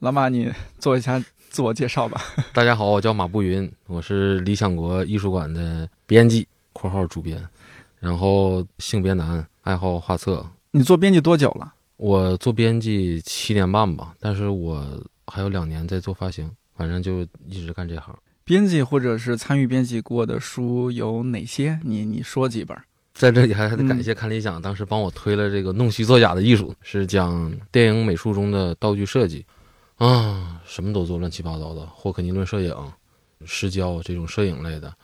老马，你做一下自我介绍吧。大家好，我叫马步云，我是理想国艺术馆的编辑（括号主编），然后性别男，爱好画册。你做编辑多久了？我做编辑七年半吧，但是我还有两年在做发行，反正就一直干这行。编辑或者是参与编辑过的书有哪些？你你说几本？在这里还得感谢看理想，当时帮我推了这个《弄虚作假的艺术》，是讲电影美术中的道具设计，啊，什么都做，乱七八糟的，霍克尼论摄影、失焦这种摄影类的，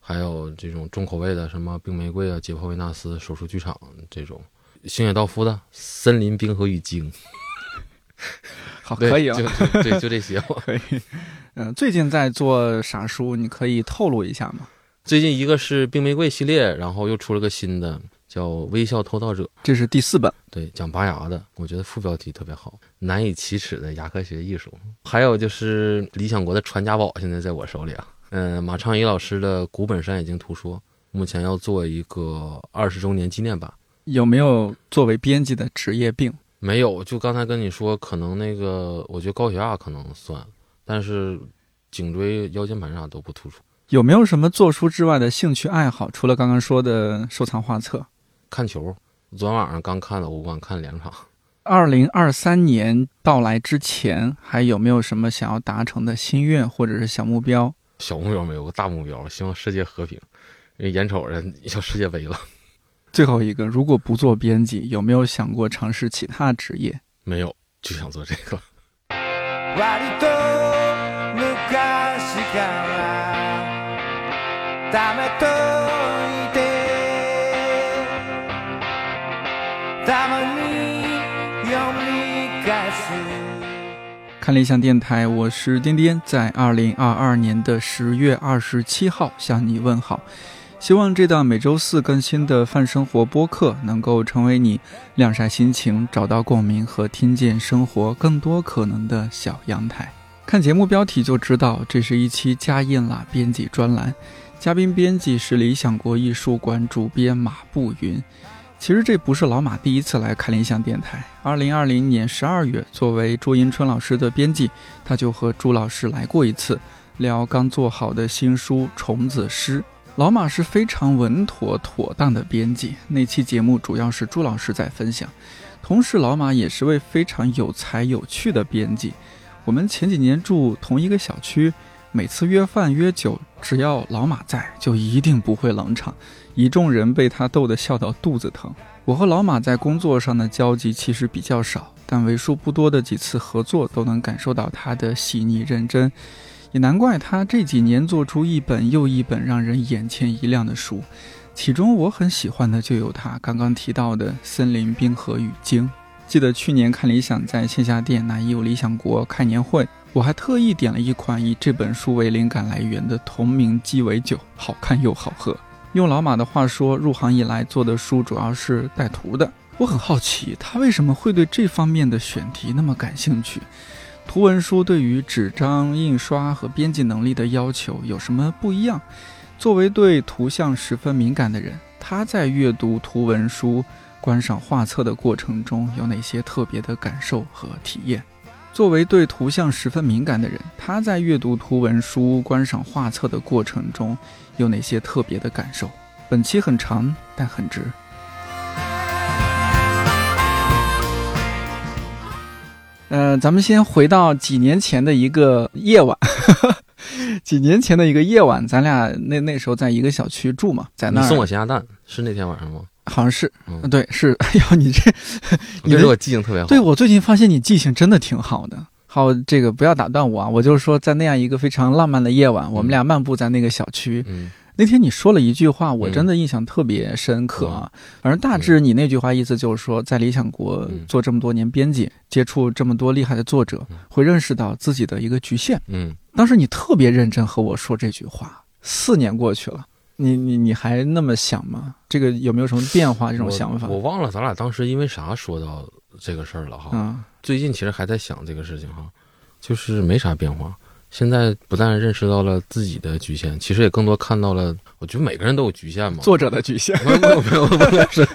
还有这种重口味的，什么冰玫瑰啊、解剖维纳斯、手术剧场这种，星野道夫的《森林冰河与鲸》。好，可以啊，就对，就这些，可以。嗯，最近在做啥书？你可以透露一下吗？最近一个是冰玫瑰系列，然后又出了个新的，叫《微笑偷盗者》，这是第四本。对，讲拔牙的，我觉得副标题特别好，难以启齿的牙科学艺术。还有就是理想国的传家宝，现在在我手里啊。嗯，马昌一老师的《古本山野经图说》，目前要做一个二十周年纪念版。有没有作为编辑的职业病？没有，就刚才跟你说，可能那个，我觉得高血压可能算，但是颈椎、腰间盘啥都不突出。有没有什么做书之外的兴趣爱好？除了刚刚说的收藏画册，看球。昨天晚上刚看了欧冠，看两场。二零二三年到来之前，还有没有什么想要达成的心愿或者是小目标？小目标没有，个大目标，希望世界和平。因为眼瞅着 要世界杯了。最后一个，如果不做编辑，有没有想过尝试其他职业？没有，就想做这个。看理想电台，我是颠颠，在二零二二年的十月二十七号向你问好。希望这档每周四更新的泛生活播客能够成为你晾晒心情、找到共鸣和听见生活更多可能的小阳台。看节目标题就知道，这是一期加印啦编辑专栏。嘉宾编辑是理想国艺术馆主编马步云。其实这不是老马第一次来看理想电台。二零二零年十二月，作为朱迎春老师的编辑，他就和朱老师来过一次，聊刚做好的新书《虫子诗》。老马是非常稳妥妥当的编辑。那期节目主要是朱老师在分享，同时老马也是位非常有才有趣的编辑。我们前几年住同一个小区。每次约饭约酒，只要老马在，就一定不会冷场。一众人被他逗得笑到肚子疼。我和老马在工作上的交集其实比较少，但为数不多的几次合作，都能感受到他的细腻认真。也难怪他这几年做出一本又一本让人眼前一亮的书。其中我很喜欢的就有他刚刚提到的《森林冰河与鲸》。记得去年看理想在线下店那有理想国开年会。我还特意点了一款以这本书为灵感来源的同名鸡尾酒，好看又好喝。用老马的话说，入行以来做的书主要是带图的。我很好奇，他为什么会对这方面的选题那么感兴趣？图文书对于纸张印刷和编辑能力的要求有什么不一样？作为对图像十分敏感的人，他在阅读图文书、观赏画册的过程中有哪些特别的感受和体验？作为对图像十分敏感的人，他在阅读图文书、观赏画册的过程中有哪些特别的感受？本期很长，但很值。呃，咱们先回到几年前的一个夜晚，几年前的一个夜晚，咱俩那那时候在一个小区住嘛，在那儿送我咸鸭蛋是那天晚上吗？好像是，嗯对，是。哎呦，你这，你说我记性特别好。对我最近发现你记性真的挺好的。好，这个不要打断我啊，我就是说，在那样一个非常浪漫的夜晚，我们俩漫步在那个小区。嗯。那天你说了一句话，我真的印象特别深刻啊。反正大致你那句话意思就是说，在理想国做这么多年编辑，接触这么多厉害的作者，会认识到自己的一个局限。嗯。当时你特别认真和我说这句话，四年过去了。你你你还那么想吗？这个有没有什么变化？这种想法，我忘了咱俩当时因为啥说到这个事儿了哈。嗯，最近其实还在想这个事情哈，就是没啥变化。现在不但认识到了自己的局限，其实也更多看到了，我觉得每个人都有局限嘛。作者的局限，没有没有没有没有是，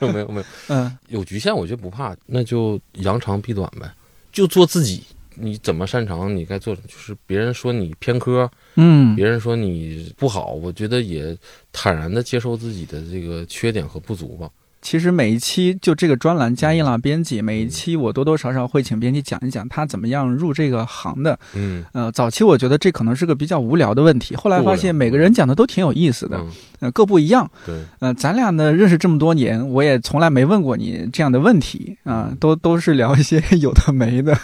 没有没有嗯，有局限我觉得不怕，那就扬长避短呗，就做自己，你怎么擅长，你该做，就是别人说你偏科，嗯。别人说你不好，我觉得也坦然的接受自己的这个缺点和不足吧。其实每一期就这个专栏加印了编辑，每一期我多多少少会请编辑讲一讲他怎么样入这个行的。嗯，呃，早期我觉得这可能是个比较无聊的问题，后来发现每个人讲的都挺有意思的，嗯，呃，各不一样。对，呃，咱俩呢认识这么多年，我也从来没问过你这样的问题啊、都都是聊一些有的没的。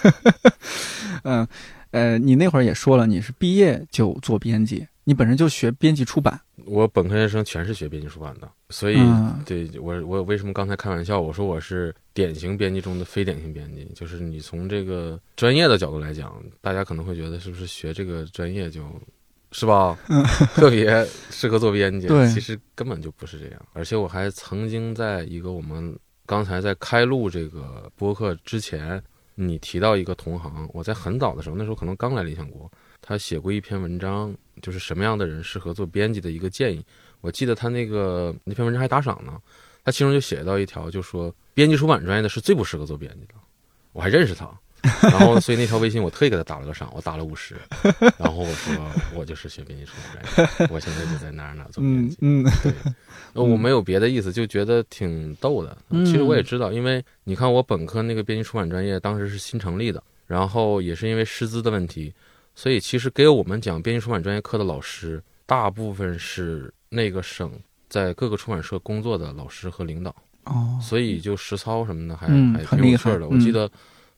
嗯 呃你那会儿也说了，你是毕业就做编辑，你本身就学编辑出版。我本科学生全是学编辑出版的，所以、嗯对我我为什么刚才开玩笑，我说我是典型编辑中的非典型编辑，就是你从这个专业的角度来讲，大家可能会觉得是不是学这个专业就是吧，特别适合做编辑，对其实根本就不是这样。而且我还曾经在一个我们刚才在开录这个播客之前，你提到一个同行，我在很早的时候，那时候可能刚来理想国，他写过一篇文章，就是什么样的人适合做编辑的一个建议。我记得他那个那篇文章还打赏呢，他其中就写到一条，就说编辑出版专业的是最不适合做编辑的。我还认识他，然后所以那条微信我特意给他打了个赏，我打了五十，然后我说我就是学编辑出版专业，我现在就在哪儿哪儿做编辑。嗯嗯对，呃我没有别的意思，就觉得挺逗的。嗯其实我也知道，因为你看我本科那个编辑出版专业当时是新成立的，然后也是因为师资的问题，所以其实给我们讲编辑出版专业课的老师，大部分是那个省在各个出版社工作的老师和领导，哦，所以就实操什么的还、嗯还挺有趣儿的。我嗯记得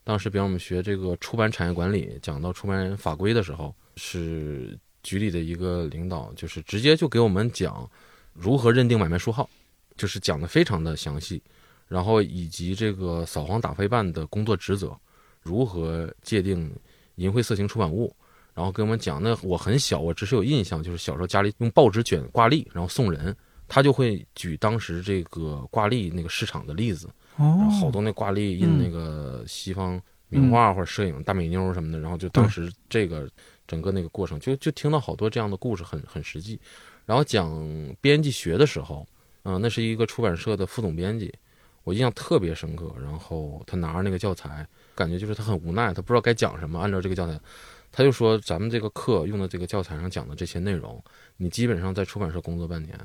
当时比方我们学这个出版产业管理，讲到出版法规的时候，是局里的一个领导，就是直接就给我们讲如何认定买卖书号，就是讲的非常的详细，然后以及这个扫黄打非办的工作职责，如何界定淫秽色情出版物。然后跟我们讲，那我很小，我只是有印象，就是小时候家里用报纸卷挂历，然后送人，他就会举当时这个挂历那个市场的例子，然后好哦，多那挂历印嗯那个西方名画或者摄影大美妞什么的，然后就当时这个整个那个过程，就就听到好多这样的故事，很很实际。然后讲编辑学的时候，嗯、那是一个出版社的副总编辑，我印象特别深刻。然后他拿着那个教材，感觉就是他很无奈，他不知道该讲什么，按照这个教材。他就说：“咱们这个课用的这个教材上讲的这些内容，你基本上在出版社工作半年，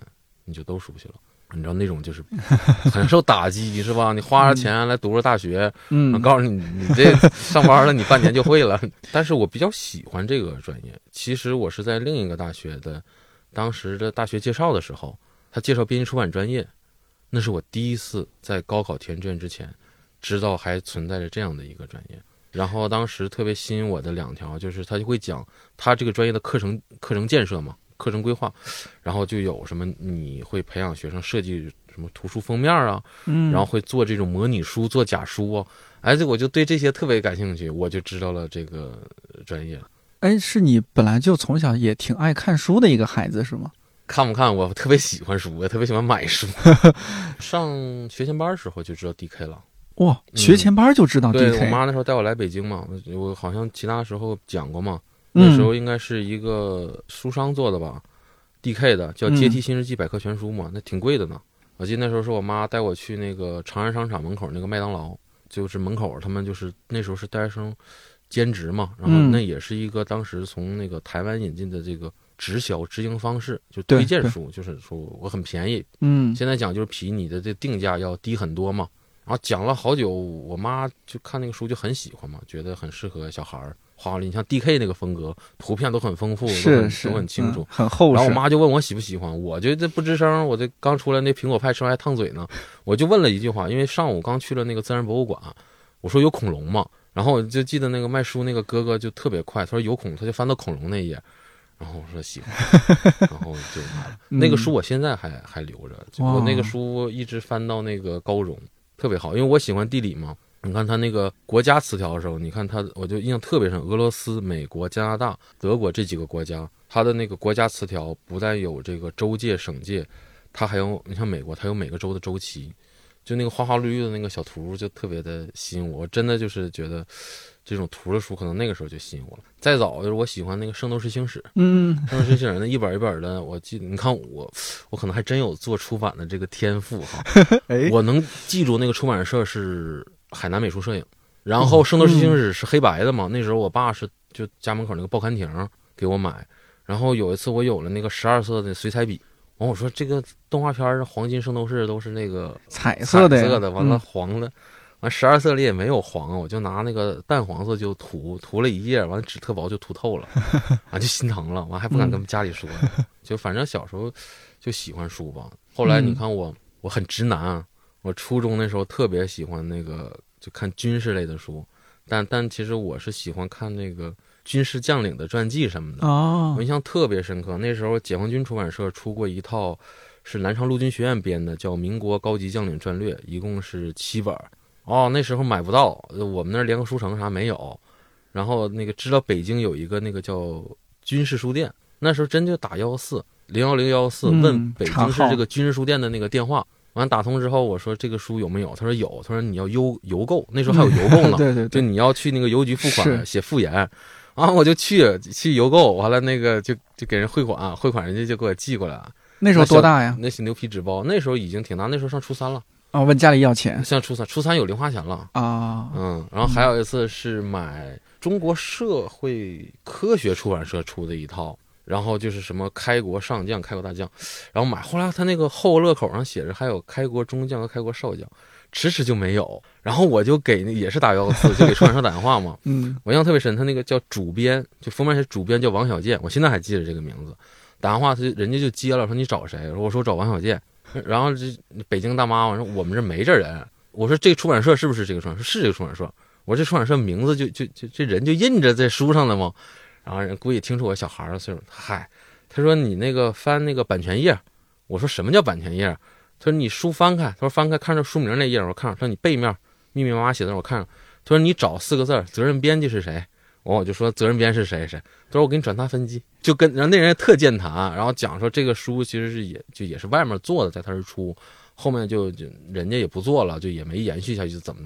你就都熟悉了。你知道那种就是 很受打击，是吧？你花着钱来读着大学，嗯我，告诉你，你这上班了，你半年就会了。但是我比较喜欢这个专业。其实我是在另一个大学的，当时的大学介绍的时候，他介绍编辑出版专业，那是我第一次在高考填志愿之前，知道还存在着这样的一个专业。然后当时特别吸引我的两条，就是他就会讲他这个专业的课程课程建设嘛，课程规划，然后就有什么你会培养学生设计什么图书封面啊，嗯，然后会做这种模拟书、做假书啊，哎，这我就对这些特别感兴趣，我就知道了这个呃专业。哎，是你本来就从小也挺爱看书的一个孩子是吗？看不看？我特别喜欢书，我特别喜欢买书。上学前班的时候就知道 DK 了。哇，学前班就知道嗯对我妈那时候带我来北京嘛，我我好像其他时候讲过嘛，那时候嗯应该是一个书商做的吧，DK 的叫《阶梯新世纪百科全书》嘛，那挺贵的呢。我记得那时候是我妈带我去那个长安商场门口那个麦当劳，就是门口他们就是那时候是大学生兼职嘛，然后嗯。那也是一个当时从那个台湾引进的这个直销直营方式，就推荐书，就是说我很便宜，嗯。现在讲就是比你的这定价要低很多嘛。然后讲了好久，我妈就看那个书就很喜欢嘛，觉得很适合小孩儿画画里。你像 D K 那个风格，图片都很丰富，都很是是都很清楚嗯。很厚实。然后我妈就问我喜不喜欢，我就这不吱声，我这刚出来那苹果派吃完还烫嘴呢，我就问了一句话，因为上午刚去了那个自然博物馆，我说有恐龙吗？然后我就记得那个卖书那个哥哥就特别快，他说有恐，他就翻到恐龙那一页，然后我说喜欢，然后就买了。那个书我现在还还留着，我那个书一直翻到那个高中，特别好，因为我喜欢地理嘛。你看他那个国家词条的时候，你看他，我就印象特别深。俄罗斯、美国、加拿大、德国这几个国家，它的那个国家词条不但有这个州界、省界，它还有你像美国，它有每个州的州旗，就那个花花绿绿的那个小图，就特别的吸引我。我真的就是觉得这种图的书，可能那个时候就吸引我了。再早就是我喜欢那个《圣斗士星矢》，嗯，《圣斗士星矢》那一本一本的，我记得，你看我，我可能还真有做出版的这个天赋哈。哎，我能记住那个出版社是海南美术摄影，然后《圣斗士星矢》是黑白的嘛，那时候我爸是就家门口那个报刊亭给我买。然后有一次我有了那个十二色的水彩笔，完我说这个动画片儿《黄金圣斗士》都是那个彩色的，色的，完了黄的，完十二色里也没有黄，我就拿那个淡黄色就涂涂了一页，完纸特薄就涂透了，完就心疼了，完还不敢跟家里说，就反正小时候就喜欢书吧。后来你看我我很直男，我初中那时候特别喜欢那个就看军事类的书，但但其实我是喜欢看那个。军事将领的传记什么的我印象特别深刻。那时候解放军出版社出过一套，是南昌陆军学院编的，叫《民国高级将领战略》，一共是七本。哦，那时候买不到，我们那儿联合书城啥没有。然后那个知道北京有一个那个叫军事书店，那时候真就打幺幺四零幺零幺幺四问北京市这个军事书店的那个电话。完打通之后，我说这个书有没有？他说有。他说你要邮邮购，那时候还有邮购呢。对对，就你要去那个邮局付款，写复言。啊，我就去去邮购，完了那个就就给人汇款，汇款人家就给我寄过来。那时候多大呀？那些牛皮纸包，那时候已经挺大，那时候上初三了。啊，问家里要钱？像初三，初三有零花钱了啊。嗯，然后还有一次是买中国社会科学出版社出的一套，然后就是什么开国上将、开国大将，然后买。后来他那个后乐口上写着还有开国中将和开国少将。迟迟就没有，然后我就给那也是打幺幺四，就给出版社打电话嘛。嗯，我印象特别深，他那个叫主编，就封面写主编叫王小贱，我现在还记得这个名字。打电话他就人家就接了，说你找谁？我说我找王小贱。然后这北京大妈我说我们这没这人。我说这出版社是不是这个出版社？是这个出版社。我说这出版社名字就就就这人就印着在书上的吗？然后人估计听出我小孩的岁数，嗨，他说你那个翻那个版权页。我说什么叫版权页？他说：“你书翻开。”他说：“翻开，看着书名那页，我看。着说：“你背面密密麻麻写字，我看着。”他说：“你找四个字，责任编辑是谁？”完，我就说：“责任编是谁？谁？”他说：“我给你转达分机。”就跟然后那人也特健谈，然后讲说这个书其实是也就也是外面做的，在他这出，后面就就人家也不做了，就也没延续下去，怎么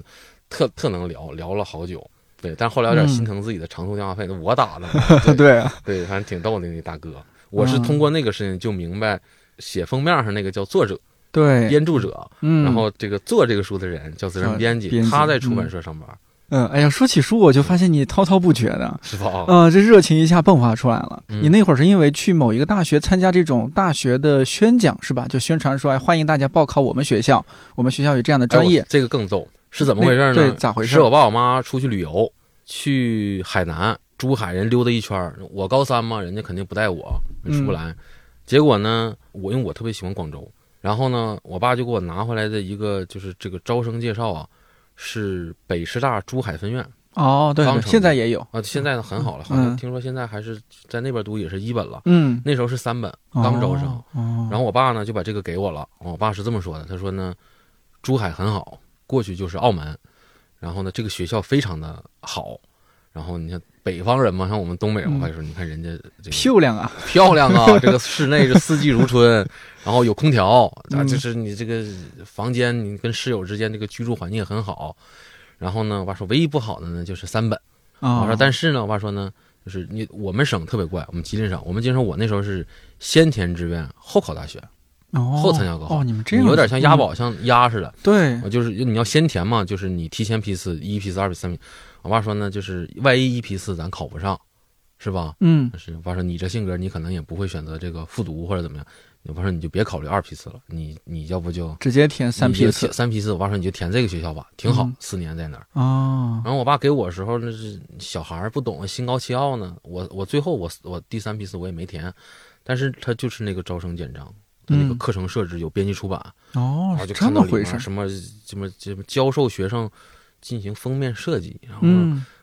特特能聊聊了好久。对，但后来有点心疼自己的长途电话费，我打的。对啊，对，反正挺逗的那大哥。我是通过那个事情就明白，写封面上那个叫作者。对，编著者，嗯，然后这个做这个书的人叫责任编辑，他在出版社上班。嗯，哎呀，说起书，我就发现你滔滔不绝的，是吧？嗯，这热情一下迸发出来了。你那会儿是因为去某一个大学参加这种大学的宣讲，是吧？就宣传说，哎，欢迎大家报考我们学校，我们学校有这样的专业。这个更逗，是怎么回事呢？对，咋回事？是我爸我妈出去旅游，去海南、珠海人溜达一圈我高三嘛，人家肯定不带我，出不来。结果呢，我因为我特别喜欢广州。然后呢，我爸就给我拿回来的一个就是这个招生介绍啊，是北师大珠海分院哦，对，现在也有。啊，现在呢很好了，好像听说现在还是在那边读也是一本了，嗯，那时候是三本刚招生，然后我爸呢就把这个给我了，我爸是这么说的，他说呢，珠海很好，过去就是澳门，然后呢这个学校非常的好，然后你看。北方人嘛，像我们东北人，话就说，你看人家漂亮啊，漂亮啊！这个室内是四季如春，然后有空调啊，就是你这个房间，你跟室友之间这个居住环境很好。然后呢，我爸说，唯一不好的呢就是三本。我说，但是呢，我爸说呢，就是你我们省特别怪，我们吉林省，我们吉林省我那时候是先填志愿后考大学，后参加高考。哦，你们这样有点像押宝，像押似的。对，就是你要先填嘛，就是你提前批次，一批次、二批、三批。我爸说呢，就是万一一批次咱考不上，是吧？嗯，是。我爸说你这性格，你可能也不会选择这个复读或者怎么样。我爸说你就别考虑二批次了，你你要不就直接填三批次。三批次，我爸说你就填这个学校吧，挺好，四年在那儿。哦。然后我爸给我时候那是小孩不懂，心高气傲呢。我我最后我我第三批次我也没填，但是他就是那个招生简章，他那个课程设置有编辑出版。哦，然后就看到里面什么什么什么教授学生。进行封面设计，然后，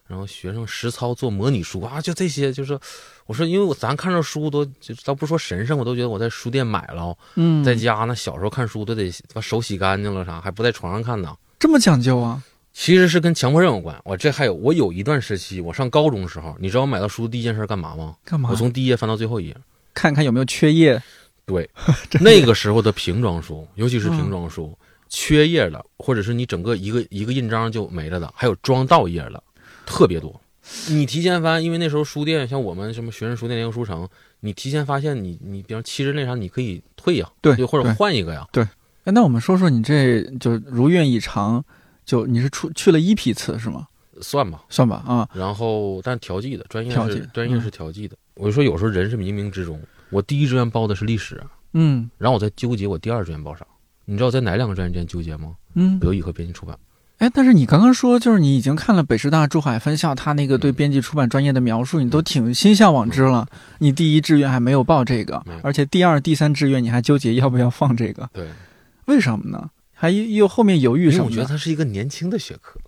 然后学生实操做模拟书啊，就这些，就是我说，因为我咱看着书都，就倒不说神圣，我都觉得我在书店买了，嗯，在家那小时候看书都得把手洗干净了啥，还不在床上看呢，这么讲究啊？其实是跟强迫症有关。我这还有，我有一段时期，我上高中时候，你知道我买到书第一件事干嘛吗？干嘛？我从第一页翻到最后一页，看看有没有缺页。对，那个时候的瓶装书，尤其是瓶装书。缺页了，或者是你整个一个一个印章就没了的，还有装倒页了，特别多。你提前翻，因为那时候书店像我们什么学生书店、联合书城，你提前发现，你你比方七日那啥，你可以退呀，对，或者换一个呀。对，哎，那我们说说你这就如愿以偿，就你是出去了一批次是吗？算吧，算吧啊。然后但调剂的专业专业嗯是调剂的。我就说有时候人是冥冥之中，我第一志愿报的是历史，嗯然后我在纠结我第二志愿报啥。你知道在哪两个专业之间纠结吗？嗯。德语和编辑出版。哎，但是你刚刚说，就是你已经看了北师大珠海分校他那个对编辑出版专业的描述，你都挺心向往之了。你第一志愿还没有报这个，而且第二、第三志愿你还纠结要不要放这个，对，为什么呢？还又后面犹豫因我觉得它是一个年轻的学科，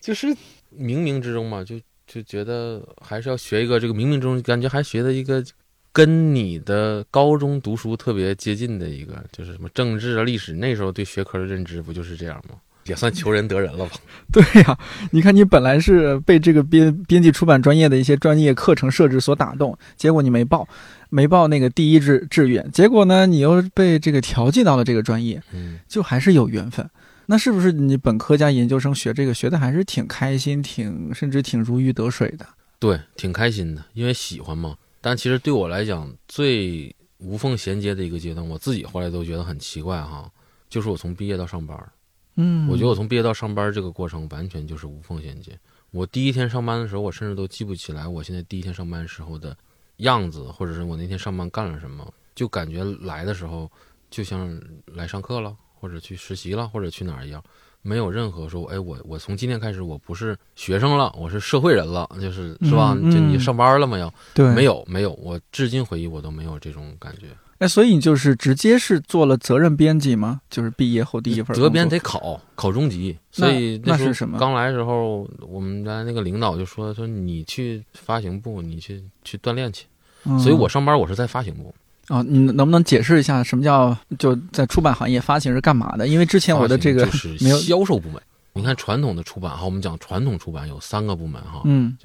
就是冥冥之中嘛，就就觉得还是要学一个这个冥冥之中感觉还学的一个跟你的高中读书特别接近的一个，就是什么政治啊、历史，那时候对学科的认知不就是这样吗？也算求人得人了吧？对呀、你看你本来是被这个编编辑出版专业的一些专业课程设置所打动，结果你没报，没报那个第一志志愿，结果呢你又被这个调剂到了这个专业，嗯，就还是有缘分。那是不是你本科加研究生学这个学的还是挺开心，挺甚至挺如鱼得水的？对，挺开心的，因为喜欢嘛。但其实对我来讲，最无缝衔接的一个阶段，我自己后来都觉得很奇怪哈，就是我从毕业到上班。嗯，我觉得我从毕业到上班这个过程完全就是无缝衔接。我第一天上班的时候，我甚至都记不起来我现在第一天上班时候的样子，或者是我那天上班干了什么，就感觉来的时候就像来上课了，或者去实习了，或者去哪儿一样，没有任何说，哎，我我从今天开始我不是学生了，我是社会人了，就是是吧？嗯嗯就你上班了没有？对没。有，没有，我至今回忆我都没有这种感觉。哎，所以你就是直接是做了责任编辑吗？就是毕业后第一份责编得考考中级，所以那是什么刚来的时候，我们家那个领导就说说你去发行部，你去去锻炼去。嗯所以我上班我是在发行部，啊、你能不能解释一下什么叫就在出版行业发行是干嘛的？因为之前我的这个就是没有销售部门。你看传统的出版哈，我们讲传统出版有三个部门哈，嗯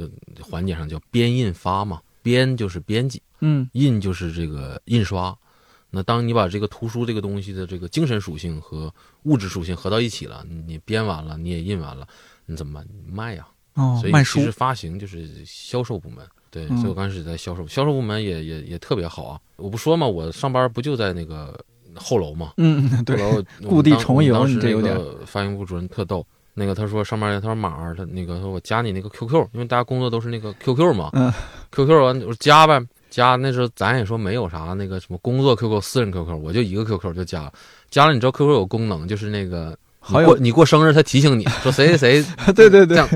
环节上叫编印发嘛，编就是编辑，嗯印就是这个印刷。那当你把这个图书这个东西的这个精神属性和物质属性合到一起了，你你编完了，你也印完了，你怎么办？你卖呀、所以哦卖书其实发行就是销售部门。对，嗯所以我刚开始在销售，销售部门也也也特别好啊。我不说嘛，我上班不就在那个后楼嘛？嗯后对楼我 故地重游我当时这有点那个发行部主任特逗，那个他说上班他说马儿他那个说我加你那个 QQ，因为大家工作都是那个 QQ 嘛。嗯 QQ 完我说加呗，加那时候咱也说没有啥那个什么工作 QQ、私人 QQ，我就一个 QQ 就加了。加了，你知道 QQ 有功能，就是那个你好过你过生日，他提醒你说谁谁谁 对对对这样，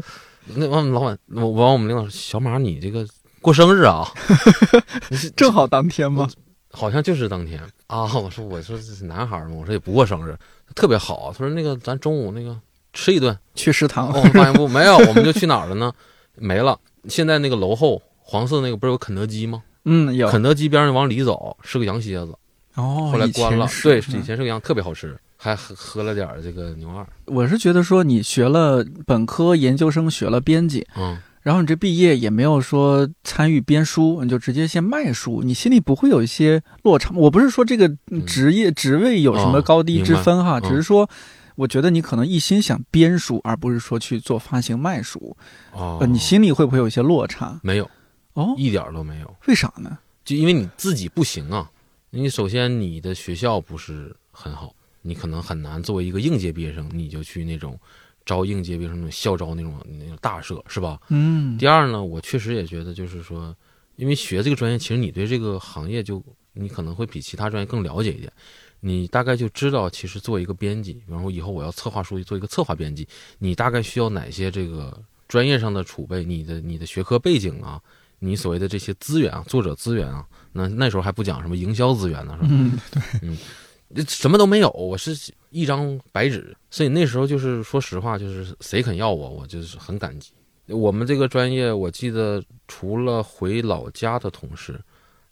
那完老板，我完我们领导说小马你这个过生日啊，正好当天吗？好像就是当天啊。我说我说这是男孩嘛，我说也不过生日，特别好。他说那个咱中午那个吃一顿，去食堂哦发现不没有，我们就去哪儿了呢？没了。现在那个楼后黄色那个不是有肯德基吗？嗯有肯德基边上往里走是个羊蝎子，哦，后来关了。对，嗯以前是个羊，特别好吃，还喝喝了点这个牛二。我是觉得说你学了本科、研究生学了编辑，嗯，然后你这毕业也没有说参与编书，你就直接先卖书，你心里不会有一些落差？我不是说这个嗯职业职位有什么哦高低之分哈，只是说。我觉得你可能一心想编书，而不是说去做发行卖书。哦呃，，你心里会不会有一些落差？没有，哦，一点儿都没有。为啥呢？就因为你自己不行啊，你首先你的学校不是很好，你可能很难作为一个应届毕业生，你就去那种招应届毕业生那种校招那种那种大社，是吧？嗯第二呢，我确实也觉得就是说，因为学这个专业，其实你对这个行业就你可能会比其他专业更了解一点。你大概就知道，其实做一个编辑，然后以后我要策划书，做一个策划编辑，你大概需要哪些这个专业上的储备，你的你的学科背景啊，你所谓的这些资源啊，作者资源啊，那那时候还不讲什么营销资源呢，是吧？嗯，什么都没有，我是一张白纸，所以那时候就是说实话，就是谁肯要我，我就是很感激。我们这个专业，我记得除了回老家的同事，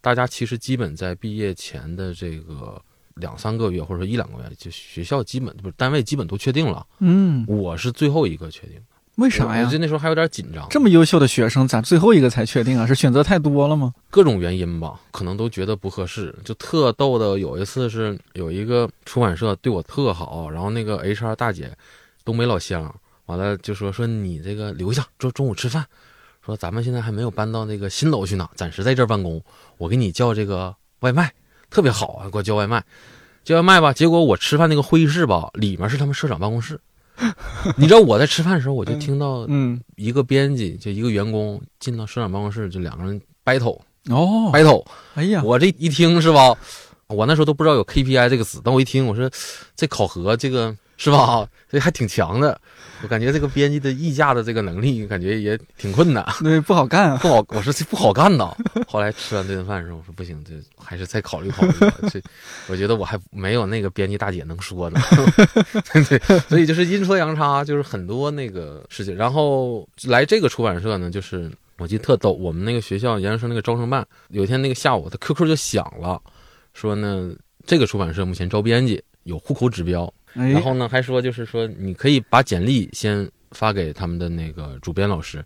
大家其实基本在毕业前的这个两三个月，或者说一两个月，就学校基本不是单位基本都确定了。嗯，我是最后一个确定的，为啥呀我我记？得那时候还有点紧张，这么优秀的学生，咋最后一个才确定啊？是选择太多了吗？各种原因吧，可能都觉得不合适。就特逗的，有一次是有一个出版社对我特好，然后那个 HR 大姐，东北老乡，完了就说说你这个留下，中中午吃饭，说咱们现在还没有搬到那个新楼去呢，暂时在这儿办公，我给你叫这个外卖，特别好啊，给我叫外卖，叫外卖吧。结果我吃饭那个会议室吧，里面是他们社长办公室。你知道我在吃饭的时候，我就听到嗯，一个编辑就一个员工进到社长办公室，就两个人 battle 哦，battle。哎呀，我这一听是吧？我那时候都不知道有 KPI 这个词，但我一听，我说这考核这个是吧？这还挺强的。我感觉这个编辑的议价的这个能力，感觉也挺困难，对，不好干啊。不好。我说这不好干呐。后来吃完这顿饭的时候，我说不行，这还是再考虑考虑吧。这我觉得我还没有那个编辑大姐能说呢。对，所以就是阴错阳差，就是很多那个事情。然后来这个出版社呢，就是我记得特逗，我们那个学校研究生那个招生办，有一天那个下午，他 QQ 就响了，说呢这个出版社目前招编辑，有户口指标。哎，然后呢，还说就是说，你可以把简历先发给他们的那个主编老师。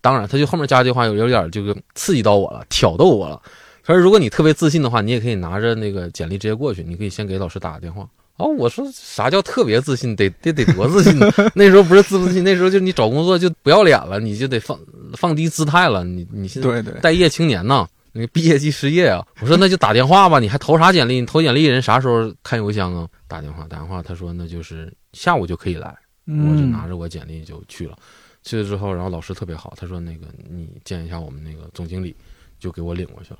当然，他就后面加一句话，有有点这个刺激到我了，挑逗我了。他说，如果你特别自信的话，你也可以拿着那个简历直接过去，你可以先给老师打个电话。哦，我说啥叫特别自信？得得得多自信呢？那时候不是自不自信，那时候就你找工作就不要脸了，你就得放放低姿态了。你你现在对对，待业青年呐，那个毕业即失业啊！我说那就打电话吧，你还投啥简历？你投简历人啥时候看邮箱啊？打电话打电话，他说那就是下午就可以来，我就嗯拿着我简历就去了。去了之后，然后老师特别好，他说那个你见一下我们那个总经理，就给我领过去了。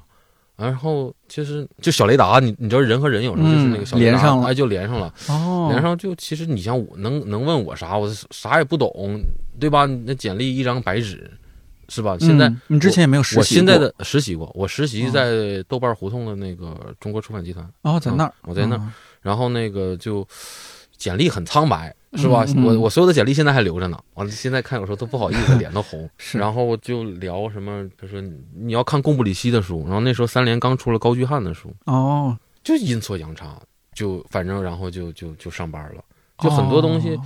然后其实就小雷达，你你知道人和人有时候就是那个小雷达，嗯连上了哎，就连上了。哦，连上就其实你像我能能问我啥，我啥也不懂，对吧？那简历一张白纸，是吧？现在嗯你之前也没有实习过，我现在的实习过，我实习哦在豆瓣胡同的那个中国出版集团，哦，在那儿嗯，我在那儿儿，然后那个就简历很苍白，是吧？我我所有的简历现在还留着呢，完了现在看有时候都不好意思，脸都红。是然后就聊什么，他说你要看贡布里希的书，然后那时候三联刚出了高居翰的书，哦，就阴错阳差，就反正然后就就就上班了，就很多东西哦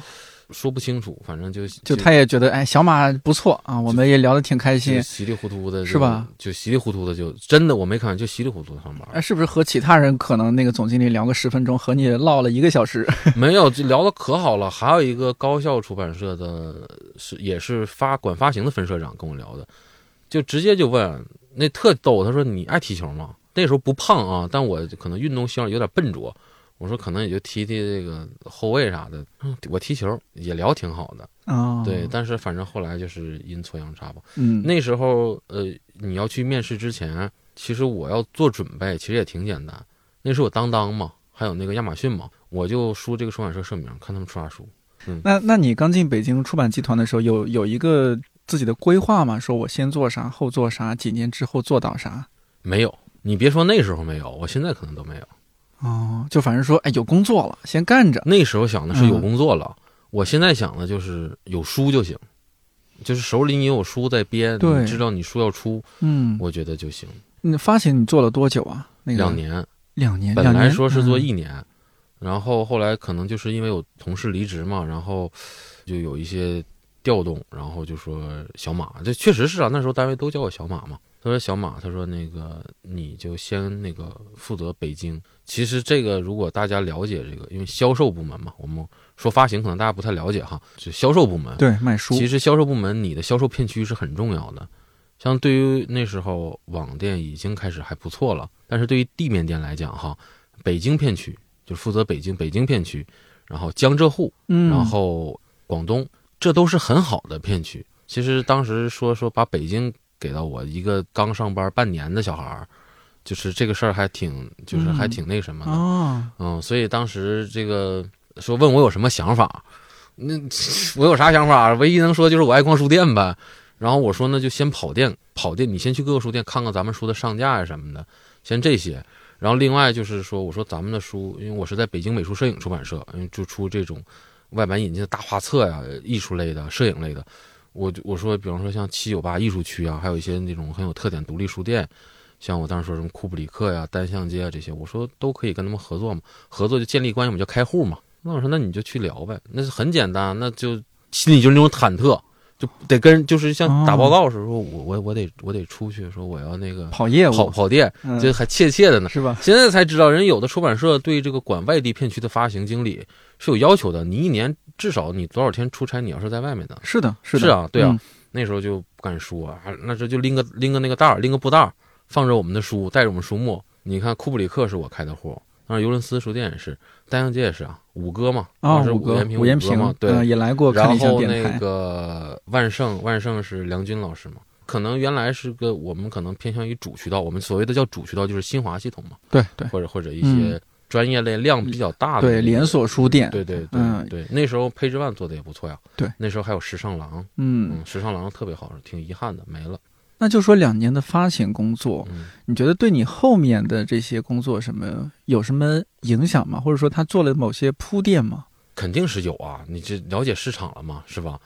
说不清楚，反正就就他也觉得哎，小马不错啊，我们也聊得挺开心。稀里糊涂的是吧？就稀里糊涂的就真的我没看，就稀里糊涂的上班。哎，是不是和其他人可能那个总经理聊个十分钟，和你唠了一个小时？没有，就聊的可好了。还有一个高校出版社的，是也是发管发行的分社长跟我聊的，就直接就问，那特逗。他说：“你爱踢球吗？”那时候不胖啊，但我可能运动性有点笨拙。我说可能也就踢踢这个后卫啥的。嗯，我踢球也聊挺好的，哦，对。，但是反正后来就是阴错阳差吧。嗯，那时候呃，你要去面试之前，其实我要做准备，其实也挺简单。那时候我当当嘛，还有那个亚马逊嘛，我就输这个出版社社名，看他们出啥书。那那你刚进北京出版集团的时候，有有一个自己的规划吗？说我先做啥，后做啥，几年之后做到啥？没有，你别说那时候没有，我现在可能都没有。哦，就反正说，哎，有工作了，先干着。那时候想的是有嗯工作了，我现在想的就是有书就行，就是手里你有书在编，对你知道你书要出，嗯，我觉得就行。你发行你做了多久啊？那个两，年，两年，本来说是做嗯一年，然后后来可能就是因为有同事离职嘛，然后就有一些调动，然后就说小马，这确实是啊，那时候单位都叫我小马嘛。他说小马，他说那个你就先那个负责北京。其实这个如果大家了解这个，因为销售部门嘛，我们说发行可能大家不太了解哈，就销售部门。对卖书，其实销售部门你的销售片区是很重要的。像对于那时候网店已经开始还不错了，但是对于地面店来讲哈，北京片区就负责北京北京片区，然后江浙沪，嗯，然后广东，这都是很好的片区。其实当时说说把北京给到我一个刚上班半年的小孩儿，就是这个事儿还挺就是还嗯挺那什么的。哦，嗯，所以当时这个说问我有什么想法，那 我有啥想法？唯一能说就是我爱逛书店呗。然后我说那就先跑店，跑店你先去各个书店看看咱们书的上架呀什么的，先这些。然后另外就是说，我说咱们的书，因为我是在北京美术摄影出版社，因为就出这种外版引进的大画册呀、艺术类的、摄影类的。我我说，比方说像七九八艺术区啊，还有一些那种很有特点独立书店，像我当时说什么库布里克呀、单向街啊这些，我说都可以跟他们合作嘛，合作就建立关系，我们就开户嘛。那我说那你就去聊呗，那是很简单，那就心里就是那种忐忑，就得跟就是像打报告时候，我我我得我得出去说我要那个跑业务，跑跑店，嗯这还怯怯的呢。是吧？现在才知道，人有的出版社对这个管外地片区的发行经理是有要求的，你一年至少你多少天出差，你要是在外面的。是的，是的，是啊，对啊，嗯那时候就不敢说，啊，那时候就拎个拎个那个袋儿，拎个布袋儿，放着我们的书，带着我们书目。你看库布里克是我开的户，当然尤伦斯书店也是，丹阳街也是啊，五哥嘛，啊，是五哥延平，五延哥嘛，对，嗯也来过然后那。个万盛，万盛是梁军老师嘛，可能原来是个我们可能偏向于主渠道，我们所谓的叫主渠道就是新华系统嘛，对对或者或者一些专业类量比较大的那个对连锁书店，对对对嗯对，那时候配置万做的也不错呀。对，那时候还有时尚郎，嗯，嗯，时尚郎特别好，挺遗憾的，没了。那就说两年的发行工作，嗯，你觉得对你后面的这些工作什么有什么影响吗？或者说他做了某些铺垫吗？肯定是有啊，你这了解市场了嘛，是吧？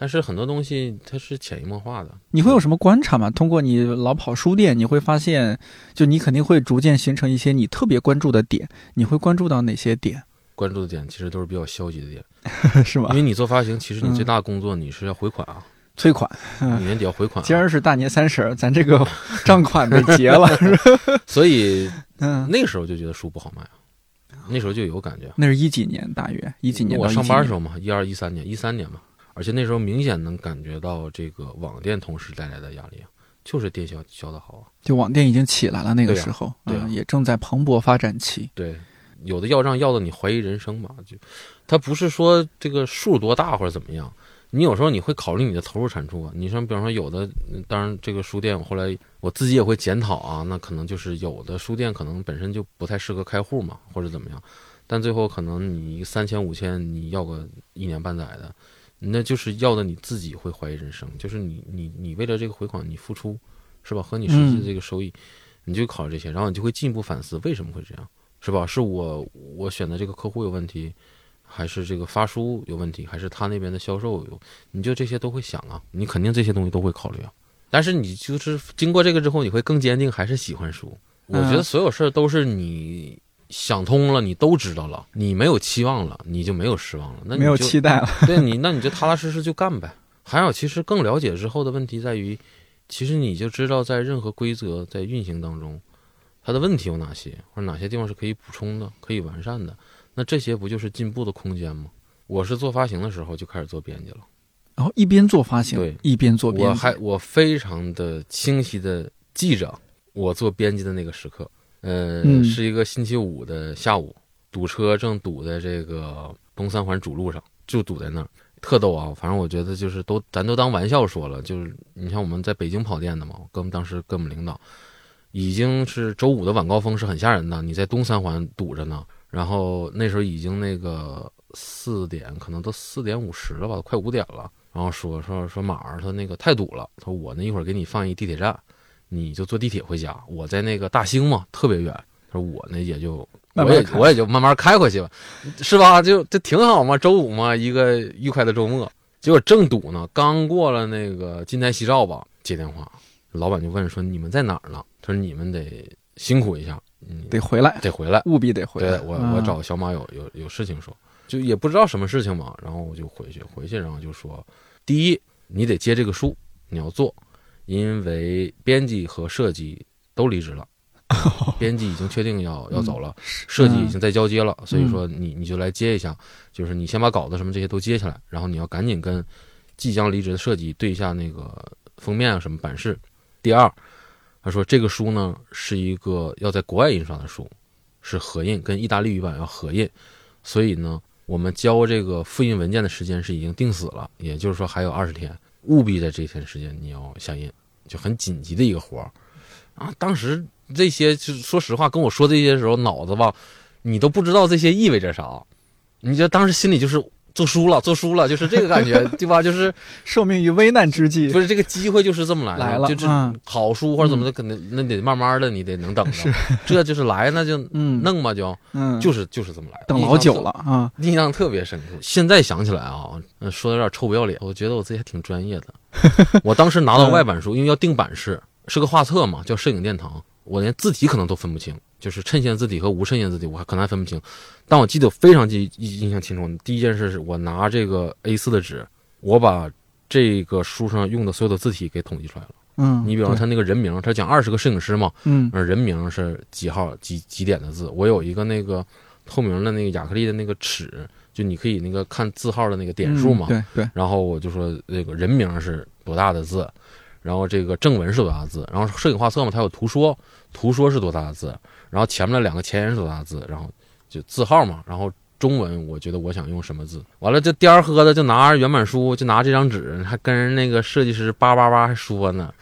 但是很多东西它是潜移默化的。你会有什么观察吗？通过你老跑书店，你会发现，就你肯定会逐渐形成一些你特别关注的点。你会关注到哪些点？关注的点其实都是比较消极的点，是吗因？为你做发行，其实你嗯最大的工作你是要回款啊，催款，你年底要回款啊、今儿是大年三十儿，咱这个 账款得结了。所以嗯，那个时候就觉得书不好卖啊，那时候就有感觉。那是一几年，大约？一几年我上班的时候嘛，一二一三年，一三年嘛，而且那时候明显能感觉到这个网店同时带来的压力啊，就是电销销的好啊。就网店已经起来了，那个时候，对也正在蓬勃发展期。对，有的要账要的你怀疑人生嘛，就他不是说这个数多大或者怎么样，你有时候你会考虑你的投入产出啊。你像比方说有的，嗯当然这个书店我后来我自己也会检讨啊，那可能就是有的书店可能本身就不太适合开户嘛，或者怎么样，但最后可能你三千五千你要个一年半载的。那就是要的你自己会怀疑人生，就是你你你为了这个回款你付出，是吧？和你实际的这个收益，你就考虑这些，然后你就会进一步反思为什么会这样。是吧？是我我选的这个客户有问题，还是这个发书有问题，还是他那边的销售有？你就这些都会想啊，你肯定这些东西都会考虑啊。但是你就是经过这个之后，你会更坚定，还是喜欢书。我觉得嗯所有事儿都是你想通了，你都知道了，你没有期望了，你就没有失望了。那你没有就期待了，对你，那你就踏踏实实就干呗。还有，其实更了解之后的问题在于，其实你就知道在任何规则在运行当中，它的问题有哪些，或者哪些地方是可以补充的、可以完善的。那这些不就是进步的空间吗？我是做发行的时候就开始做编辑了，然后一边做发行，对一边做编辑。我还我非常的清晰的记着我做编辑的那个时刻，呃，嗯是一个星期五的下午，堵车正堵在这个东三环主路上，就堵在那儿，特逗啊！反正我觉得就是都咱都当玩笑说了，就是你像我们在北京跑店的嘛，跟我们当时跟我们领导，已经是周五的晚高峰是很吓人的，你在东三环堵着呢，然后那时候已经那个四点，可能都四点五十了吧，快五点了。然后说说说马儿他那个太堵了，他说我那一会儿给你放一地铁站，你就坐地铁回家。我在那个大兴嘛，特别远。他说我呢也就我也我也就慢慢开回去吧，是吧？就这挺好嘛，周五嘛，一个愉快的周末。结果正堵呢，刚过了那个金台夕照吧，接电话，老板就问说你们在哪儿呢？他说你们得辛苦一下，嗯，得回来，得回来。务必得回来。对我，我嗯找小马有有有事情说，就也不知道什么事情嘛，然后我就回去，回去然后就说，第一，你得接这个书，你要做，因为编辑和设计都离职了，编辑已经确定要要走了，设计已经在交接了，所以说你你就来接一下，就是你先把稿子什么这些都接下来，然后你要赶紧跟即将离职的设计对一下那个封面啊什么版式。第二，他说这个书呢是一个要在国外印刷的书，是合印，跟意大利语版要合印，所以呢，我们交这个复印文件的时间是已经定死了，也就是说还有二十天，务必在这天时间你要下印，就很紧急的一个活儿啊。当时这些，就说实话，跟我说这些时候，脑子吧，你都不知道这些意味着啥，你就当时心里就是做书了，做书了，就是这个感觉，对吧？就是受命于危难之际不，是这个机会就是这么来的，来了就是嗯好书或者怎么的，可能那得慢慢的，你得能等着，这就是来那就嗯弄吧，就嗯，就是就是这么来的，等老久了啊。印象特别深刻。现在想起来啊，呃说的有点臭不要脸，我觉得我自己还挺专业的。我当时拿到外版书，因为要定版式，是个画册嘛，叫《摄影殿堂》，我连字体可能都分不清，就是衬线字体和无衬线字体，我还可能还分不清。但我记得我非常记印象清楚，第一件事是我拿这个 A4 的纸，我把这个书上用的所有的字体给统计出来了。嗯，你比方说他那个人名，他讲二十个摄影师嘛，嗯呃，人名是几号几几点的字，我有一个那个透明的那个亚克力的那个尺，就你可以那个看字号的那个点数嘛。嗯对对，然后我就说那个人名是多大的字，然后这个正文是多大字，然后摄影画册嘛，它有图说，图说是多大字，然后前面的两个前言是多大字，然后就字号嘛，然后中文我觉得我想用什么字，完了这颠儿喝的就拿着原版书，就拿这张纸，还跟人那个设计师叭叭叭还说呢。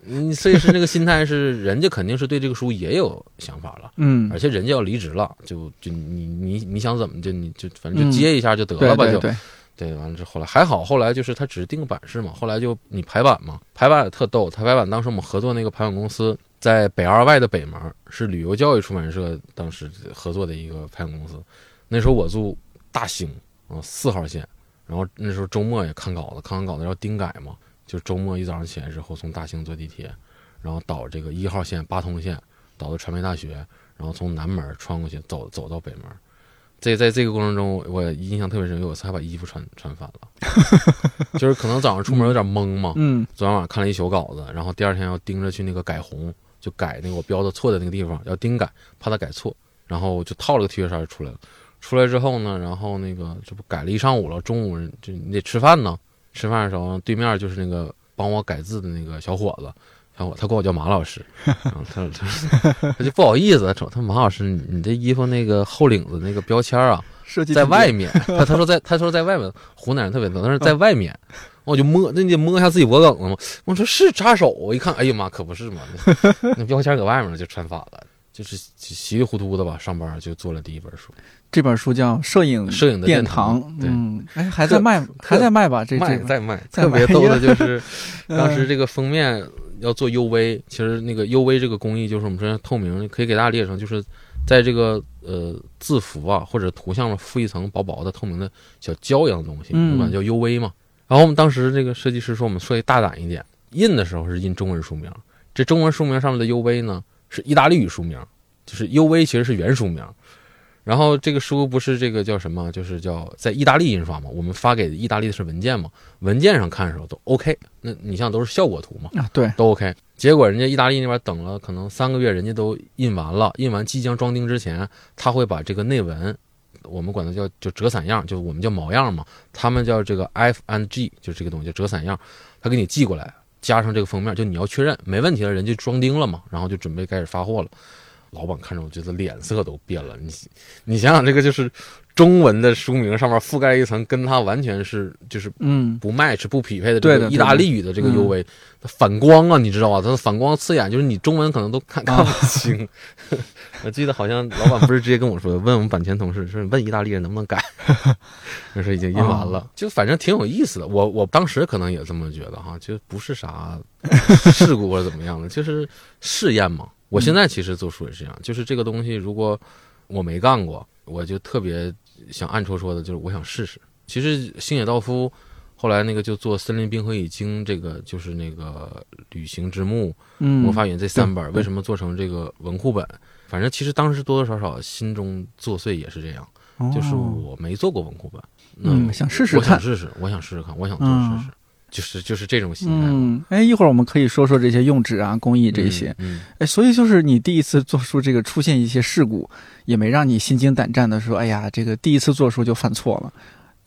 你设计师那个心态是，人家肯定是对这个书也有想法了，嗯。而且人家要离职了，就就你你你想怎么就你就反正就接一下就得了吧，就对对对，对，完了之后后来还好，后来就。是他只是定个版式嘛，后来就你排版嘛，排版也特逗。他排版当时我们合作那个排版公司在北二外的北门，是旅游教育出版社当时合作的一个排版公司。那时候我住大兴啊四号线，然后那时候周末也看稿子，看完稿子要盯改嘛，就周末一早上起来之后从大兴坐地铁，然后倒这个一号线八通线，倒到传媒大学，然后从南门穿过去走走到北门。这在这个过程中，我印象特别深，有一次还把衣服穿穿反了，就是可能早上出门有点懵嘛，嗯昨天晚上看了一宿稿子，然后第二天要盯着去那个改红，就改那个我标的错的那个地方，要盯改，怕他改错，然后就套了个 T 恤衫就出来了。出来之后呢，然后那个这不改了一上午了，中午就你得吃饭呢。吃饭的时候，对面就是那个帮我改字的那个小伙子，小伙他管我叫马老师，然后他他 他就不好意思，他说他马老师，你你这衣服那个后领子那个标签啊，设计在外面，他他说在他说在外面，湖南人特别多，但是在外面，我就摸，那你得摸一下自己脖梗子嘛。我说是扎手，我一看，哎呀妈，可不是嘛，那那标签搁外面了就穿反了，就是稀里糊涂的吧，上班就做了第一本书，这本书叫《摄影摄影的殿殿堂对嗯，哎，还在卖，还在卖吧？这这卖 在卖，特别逗的就是嗯 当时这个封面要做 UV，其实那个 UV 这个工艺就是我们说透明，可以给大家理解成就是在这个呃字符啊或者图像上附一层薄薄的透明的小胶一样的东西，嗯我管它叫 UV 嘛。然后我们当时这个设计师说我们设计大胆一点，印的时候是印中文书名，这中文书名上面的 UV 呢是意大利语书名，就是 UV 其实是原书名。然后这个书不是这个叫什么，就是叫在意大利印刷嘛，我们发给意大利的是文件嘛，文件上看的时候都 OK，那你像都是效果图嘛，啊，对，都 OK。结果人家意大利那边等了可能三个月，人家都印完了，印完即将装订之前，他会把这个内文，我们管它叫就折伞样，就我们叫毛样嘛，他们叫这个 F and G，就这个东西叫折伞样，他给你寄过来，加上这个封面，就你要确认没问题了，人家装订了嘛，然后就准备开始发货了。老板看着我觉得脸色都变了，你你想想这个就是中文的书名上面覆盖一层跟它完全是就是嗯，不 match 不匹配的这个意大利语的这个嗯 UV，、它反光啊，你知道吧？它的反光刺眼，就是你中文可能都看 看不清。我记得好像老板不是直接跟我说，问我们版权同事说，问意大利人能不能改，那是已经印完了，就反正挺有意思的。我我当时可能也这么觉得哈，就不是啥事故或者怎么样的，就是试验嘛。我现在其实做书也是这样，就是这个东西如果我没干过，我就特别想暗戳戳的，就是我想试试。其实星野道夫后来那个就做《森林冰河已经》这个，就是那个《旅行之墓》《嗯，魔法园》这三本，为什么做成这个文库本？反正其实当时多多少少心中作祟也是这样，哦。就是我没做过文库本，那嗯想试试看我想试试，我想试试看，我想做嗯。试试，就是就是这种心态。嗯，哎，一会儿我们可以说说这些用纸啊、工艺这些。嗯，哎，所以就是你第一次做书，这个出现一些事故，也没让你心惊胆战的说，哎呀，这个第一次做书就犯错了，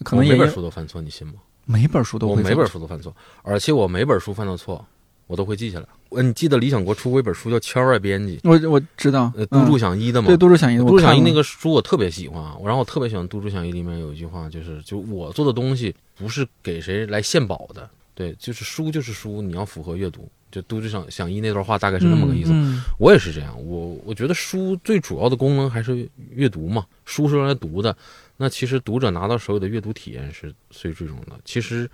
可能也每本书都犯错，你信吗？每本书都会犯我每本书都犯错，而且我每本书犯的错，我都会记下来。我你记得理想国出过一本书叫《圈外编辑》，我我知道，呃，杜柱嗯响一的嘛。对杜柱响一，杜柱响一那个，书我特别喜欢啊，然后我特别喜欢杜柱响一里面有一句话，就是就我做的东西不是给谁来献宝的，对，就是书就是书，你要符合阅读。就杜柱响响一那段话大概是那么个意思。嗯我也是这样，我我觉得书最主要的功能还是阅读嘛，书是用来读的。那其实读者拿到手里的阅读体验是最最重要的。其实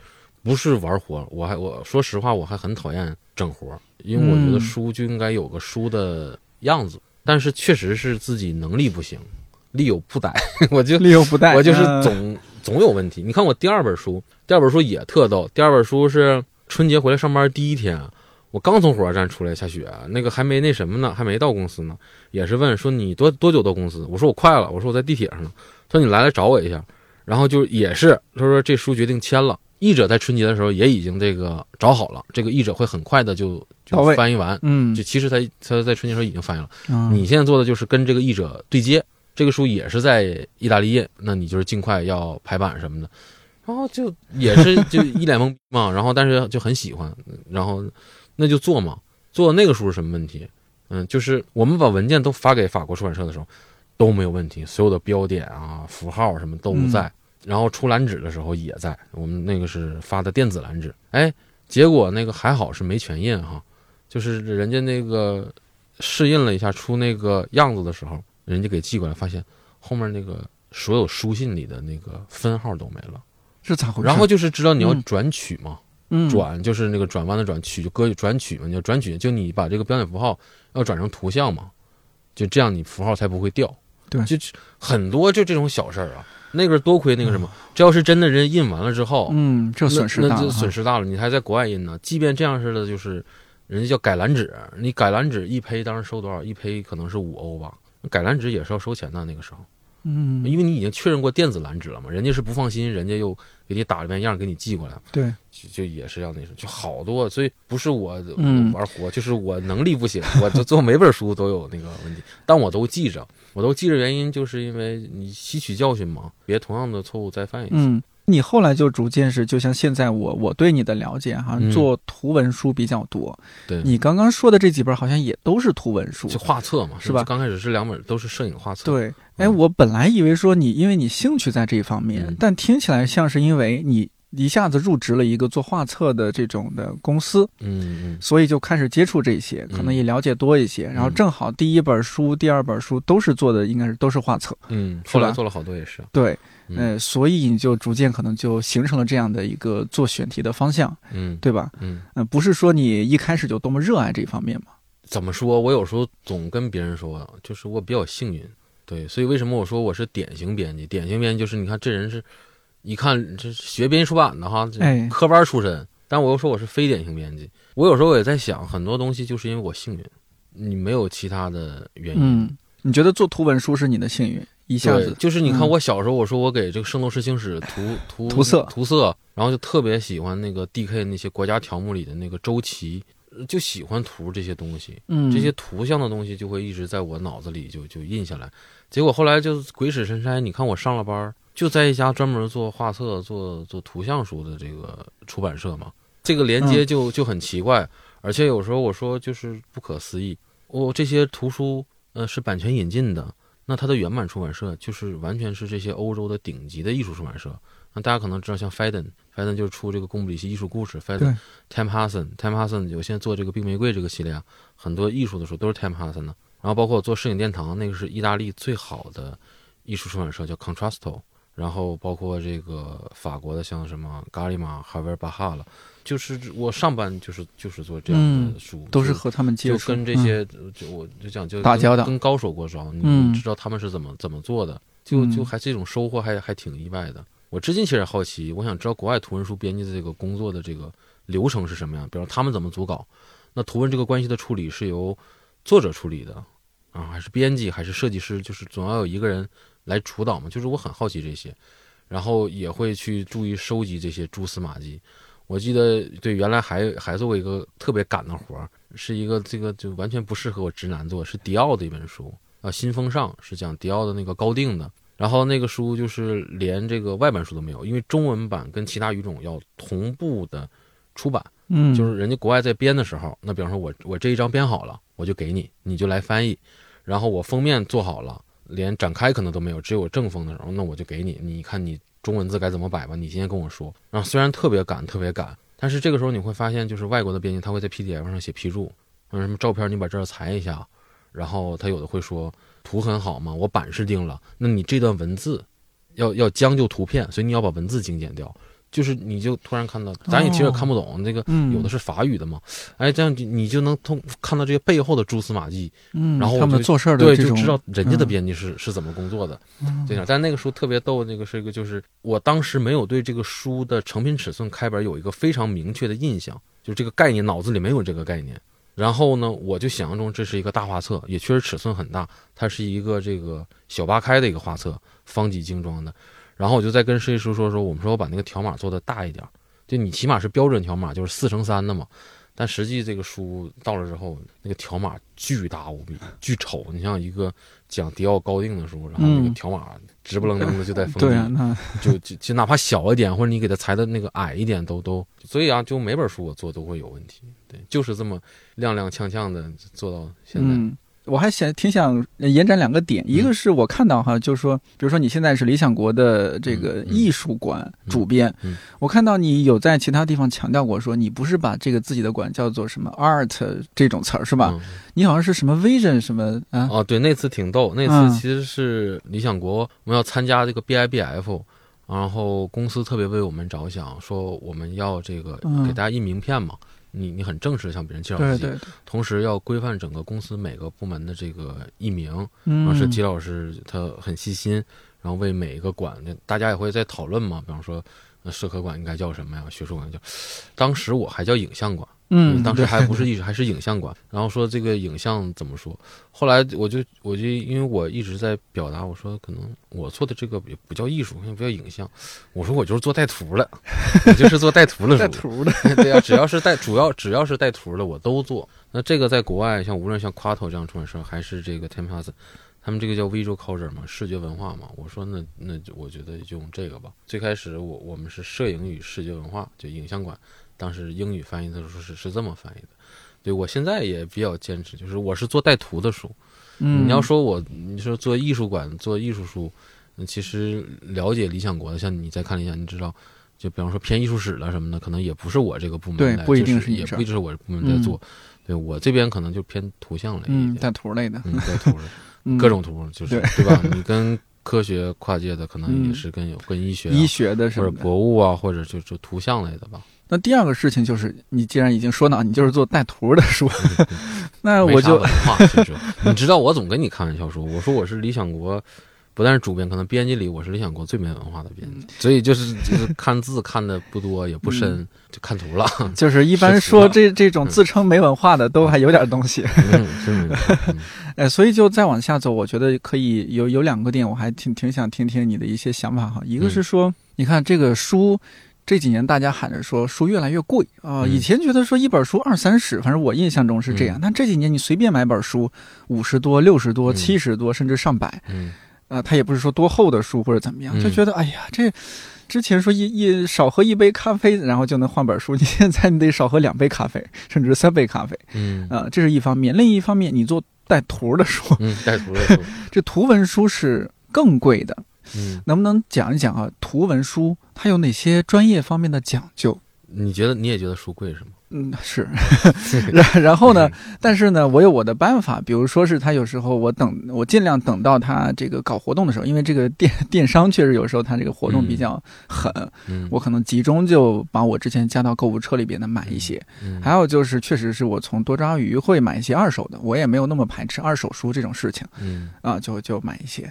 不是玩活，我还我说实话，我还很讨厌整活，因为我觉得嗯书就应该有个书的样子。但是确实是自己能力不行，力有不逮，我就力有不逮，我就是嗯总总有问题。你看我第二本书，第二本书也特逗。第二本书是春节回来上班第一天，我刚从火车站出来，下雪，那个还没那什么呢，还没到公司呢，也是问说你多多久到公司？我说我快了，我说我在地铁上呢。他说你来来找我一下，然后就也是他说这书决定签了。译者在春节的时候也已经这个找好了，这个译者会很快的就就翻译完。嗯就，其实他他在春节时候已经翻译了。嗯你现在做的就是跟这个译者对接，这个书也是在意大利印，那你就是尽快要排版什么的。然后就也是 就一脸懵逼嘛，然后但是就很喜欢，然后那就做嘛。做那个书是什么问题？嗯，就是我们把文件都发给法国出版社的时候都没有问题，所有的标点啊、符号什么都在。然后出蓝纸的时候也在，我们那个是发的电子蓝纸。哎，结果那个还好是没全印哈，就是人家那个试印了一下出那个样子的时候，人家给寄过来，发现后面那个所有书信里的那个分号都没了，是咋回事？然后就是知道你要转取嘛。嗯，转就是那个转弯的转，取就搁转取嘛，你要转取，就你把这个标点符号要转成图像嘛，就这样你符号才不会掉。对，就很多就这种小事儿啊，那个多亏那个什么，这要是真的人印完了之后，嗯，这损失大了，那就损失大了。你还在国外印呢，即便这样似的，就是人家叫改蓝纸，你改蓝纸一胚当时收多少？一胚可能是五欧吧，改蓝纸也是要收钱的，那个时候。嗯，因为你已经确认过电子蓝纸了嘛，人家是不放心，人家又给你打了遍样，给你寄过来，对，就就也是要那什么，就好多，所以不是我嗯玩活，就是我能力不行，我就做每本书都有那个问题，但我都记着，我都记着，原因就是因为你吸取教训嘛，别同样的错误再犯一次。嗯，你后来就逐渐是，就像现在我我对你的了解哈，嗯做图文书比较多。对你刚刚说的这几本好像也都是图文书就，画册嘛，是吧刚开始是两本都是摄影画册，，对。哎，嗯我本来以为说你因为你兴趣在这一方面，嗯但听起来像是因为你一下子入职了一个做画册的这种的公司，嗯嗯所以就开始接触这些，可能也了解多一些。然后正好第一本书、第二本书都是做的，应该是都是画册。嗯，后来做了好多也是，对，嗯呃，所以你就逐渐可能就形成了这样的一个做选题的方向，嗯对吧？嗯，嗯、不是说你一开始就多么热爱这方面嘛。怎么说？我有时候总跟别人说，就是我比较幸运，对，所以为什么我说我是典型编辑？典型编辑就是你看这人是，一看这是学编辑出版的哈，这哎科班出身，但我又说我是非典型编辑。我有时候也在想，很多东西就是因为我幸运，你没有其他的原因。嗯，你觉得做图文书是你的幸运，一下，子就是你看嗯我小时候，我说我给这个《圣斗士星矢》涂涂 涂色涂色，然后就特别喜欢那个 DK 那些国家条目里的那个周琦，就喜欢涂这些东西。嗯这些图像的东西就会一直在我脑子里就就印下来。结果后来就鬼使神差，你看我上了班儿，就在一家专门做画册、做做图像书的这个出版社嘛，这个连接就就很奇怪，而且有时候我说就是不可思议。我、这些图书呃是版权引进的，那它的原版出版社就是完全是这些欧洲的顶级的艺术出版社。那大家可能知道，像 Faden，Faden 就是出这个贡布里希艺术故事，Faden Tam Hassan，Tam Hassan 有现在做这个冰玫瑰这个系列啊，很多艺术的书都是 Tam HASSON 的。然后包括我做摄影殿堂，那个是意大利最好的艺术出版社，叫 Contrasto。然后包括这个法国的，像什么咖喱玛、哈维尔巴哈了，就是我上班就是就是做这样的书，就都是和他们接就，跟这些，就我就讲就跟打交道跟高手过招，你嗯。知道他们是怎么怎么做的，就嗯。就还这种收获还还挺意外的。我至今其实好奇，我想知道国外图文书编辑的这个工作的这个流程是什么样，比如他们怎么组稿，那图文这个关系的处理是由作者处理的啊，还是编辑，还是设计师，就是总要有一个人来主导嘛。就是我很好奇这些，然后也会去注意收集这些蛛丝马迹。我记得对，原来还还做过一个特别赶的活儿，是一个这个就完全不适合我直男做，是迪奥的一本书啊，《新风尚》是讲迪奥的那个高定的。然后那个书就是连这个外版书都没有，因为中文版跟其他语种要同步的出版，嗯，就是人家国外在编的时候，那比方说我我这一章编好了，我就给你，你就来翻译，然后我封面做好了，连展开可能都没有，只有正风的时候，那我就给你，你看你中文字该怎么摆吧，你今天跟我说。然后虽然特别赶，特别赶，但是这个时候你会发现，就是外国的编辑他会在 PDF 上写批注，嗯，什么照片你把这儿裁一下，然后他有的会说图很好嘛，我版式定了，那你这段文字要要将就图片，所以你要把文字精简掉。就是你就突然看到，咱也其实也看不懂，那个嗯有的是法语的嘛，哎，这样就你就能通看到这些背后的蛛丝马迹，嗯，然后他们做事儿的对，就知道人家的嗯编辑是、是怎么工作的，嗯这样。但那个书特别逗，那个是一个就是我当时没有对这个书的成品尺寸开本有一个非常明确的印象，就这个概念脑子里没有这个概念。然后呢，我就想象中这是一个大画册，也确实尺寸很大，它是一个这个小八开的一个画册，方几精装的。然后我就再跟设计师说说，我们说我把那个条码做的大一点，就你起码是标准条码，就是四乘三的嘛。但实际这个书到了之后，那个条码巨大无比，巨丑。你像一个讲迪奥高定的书，然后那个嗯条码直不愣登的就在封对啊，底，那就就就哪怕小一点，或者你给它裁的那个矮一点，都都。所以啊，就每本书我做都会有问题。对，就是这么踉踉跄跄的做到现在。嗯，我还想挺想延展两个点，一个是我看到哈，就是说，比如说你现在是理想国的这个艺术馆主编，我看到你有在其他地方强调过，说你不是把这个自己的馆叫做什么 art 这种词儿是吧？嗯你好像是什么 vision 什么啊？哦，对，那次挺逗。那嗯次其实是理想国，我们要参加这个 BIBF，然后公司特别为我们着想，说我们要这个嗯给大家印名片嘛，你你很正式的向别人介绍自己，对对对，同时要规范整个公司每个部门的这个译名。然嗯后是吉老师他很细心，然后为每一个馆，大家也会在讨论嘛，比方说。呃社科馆应该叫什么呀？学术馆叫，当时我还叫影像馆，嗯，当时还不是艺术，还是影像馆。然后说这个影像怎么说？后来我就我就因为我一直在表达，我说可能我做的这个也不叫艺术，也不叫影像。我说我就是做带图的，我就是做带图的带。图的，对啊，只要是带主要只要是带图的我都做。那这个在国外，像无论像 Quato 这样出版社，还是这个 t e m p a s 他们这个叫 visual culture 嘛，视觉文化嘛。我说那那就我觉得就用这个吧。最开始我我们是摄影与视觉文化，就影像馆，当时英语翻译的时候是是这么翻译的。对我现在也比较坚持，就是我是做带图的书。嗯，你要说我你说做艺术馆做艺术书，嗯其实了解理想国的，像你再看一下，你知道。就比方说偏艺术史了什么的，可能也不是我这个部门来对不一定就是也不一定是我这部门在做。对我这边可能就偏图像类带图类的，嗯，带图 各种图，就是对对吧？你跟科学跨界的，可能也嗯是跟有跟医学啊、医学的什或者。博物啊，或者就就图像类的吧。那第二个事情就是，你既然已经说到你就是做带图的书，那我就你知道，我总跟你开玩笑说，我说我是理想国，不但是主编，可能编辑里我是理想国最没文化的编嗯辑，所以就是就是看字看的不多也不深，就看图了。就是一般说这这种自称没文化的都还有点东西，嗯，真没错。嗯哎，所以就再往下走，我觉得可以有有两个点，我还挺挺想听听你的一些想法哈。一个是说，你看这个书。这几年大家喊着说书越来越贵啊、嗯以前觉得说一本书二三十，反正我印象中是这样。嗯但这几年你随便买本书，五十多、六十多、嗯七十多，甚至上百，嗯啊，他也不是说多厚的书或者怎么样，嗯就觉得哎呀，这之前说一一少喝一杯咖啡，然后就能换本书，你现在你得少喝两杯咖啡，甚至三杯咖啡嗯啊、这是一方面。另一方面，你做带图的书，嗯，带图的书，这图文书是更贵的，嗯，能不能讲一讲啊？图文书它有哪些专业方面的讲究？你觉得你也觉得书贵是吗？嗯，是，然然后呢？但是呢，我有我的办法，比如说是他有时候我等我尽量等到他这个搞活动的时候，因为这个电电商确实有时候他这个活动比较狠，嗯，我可能集中就把我之前加到购物车里边的买一些。嗯还有就是，确实是我从多抓鱼会买一些二手的，我也没有那么排斥二手书这种事情嗯啊，就就买一些。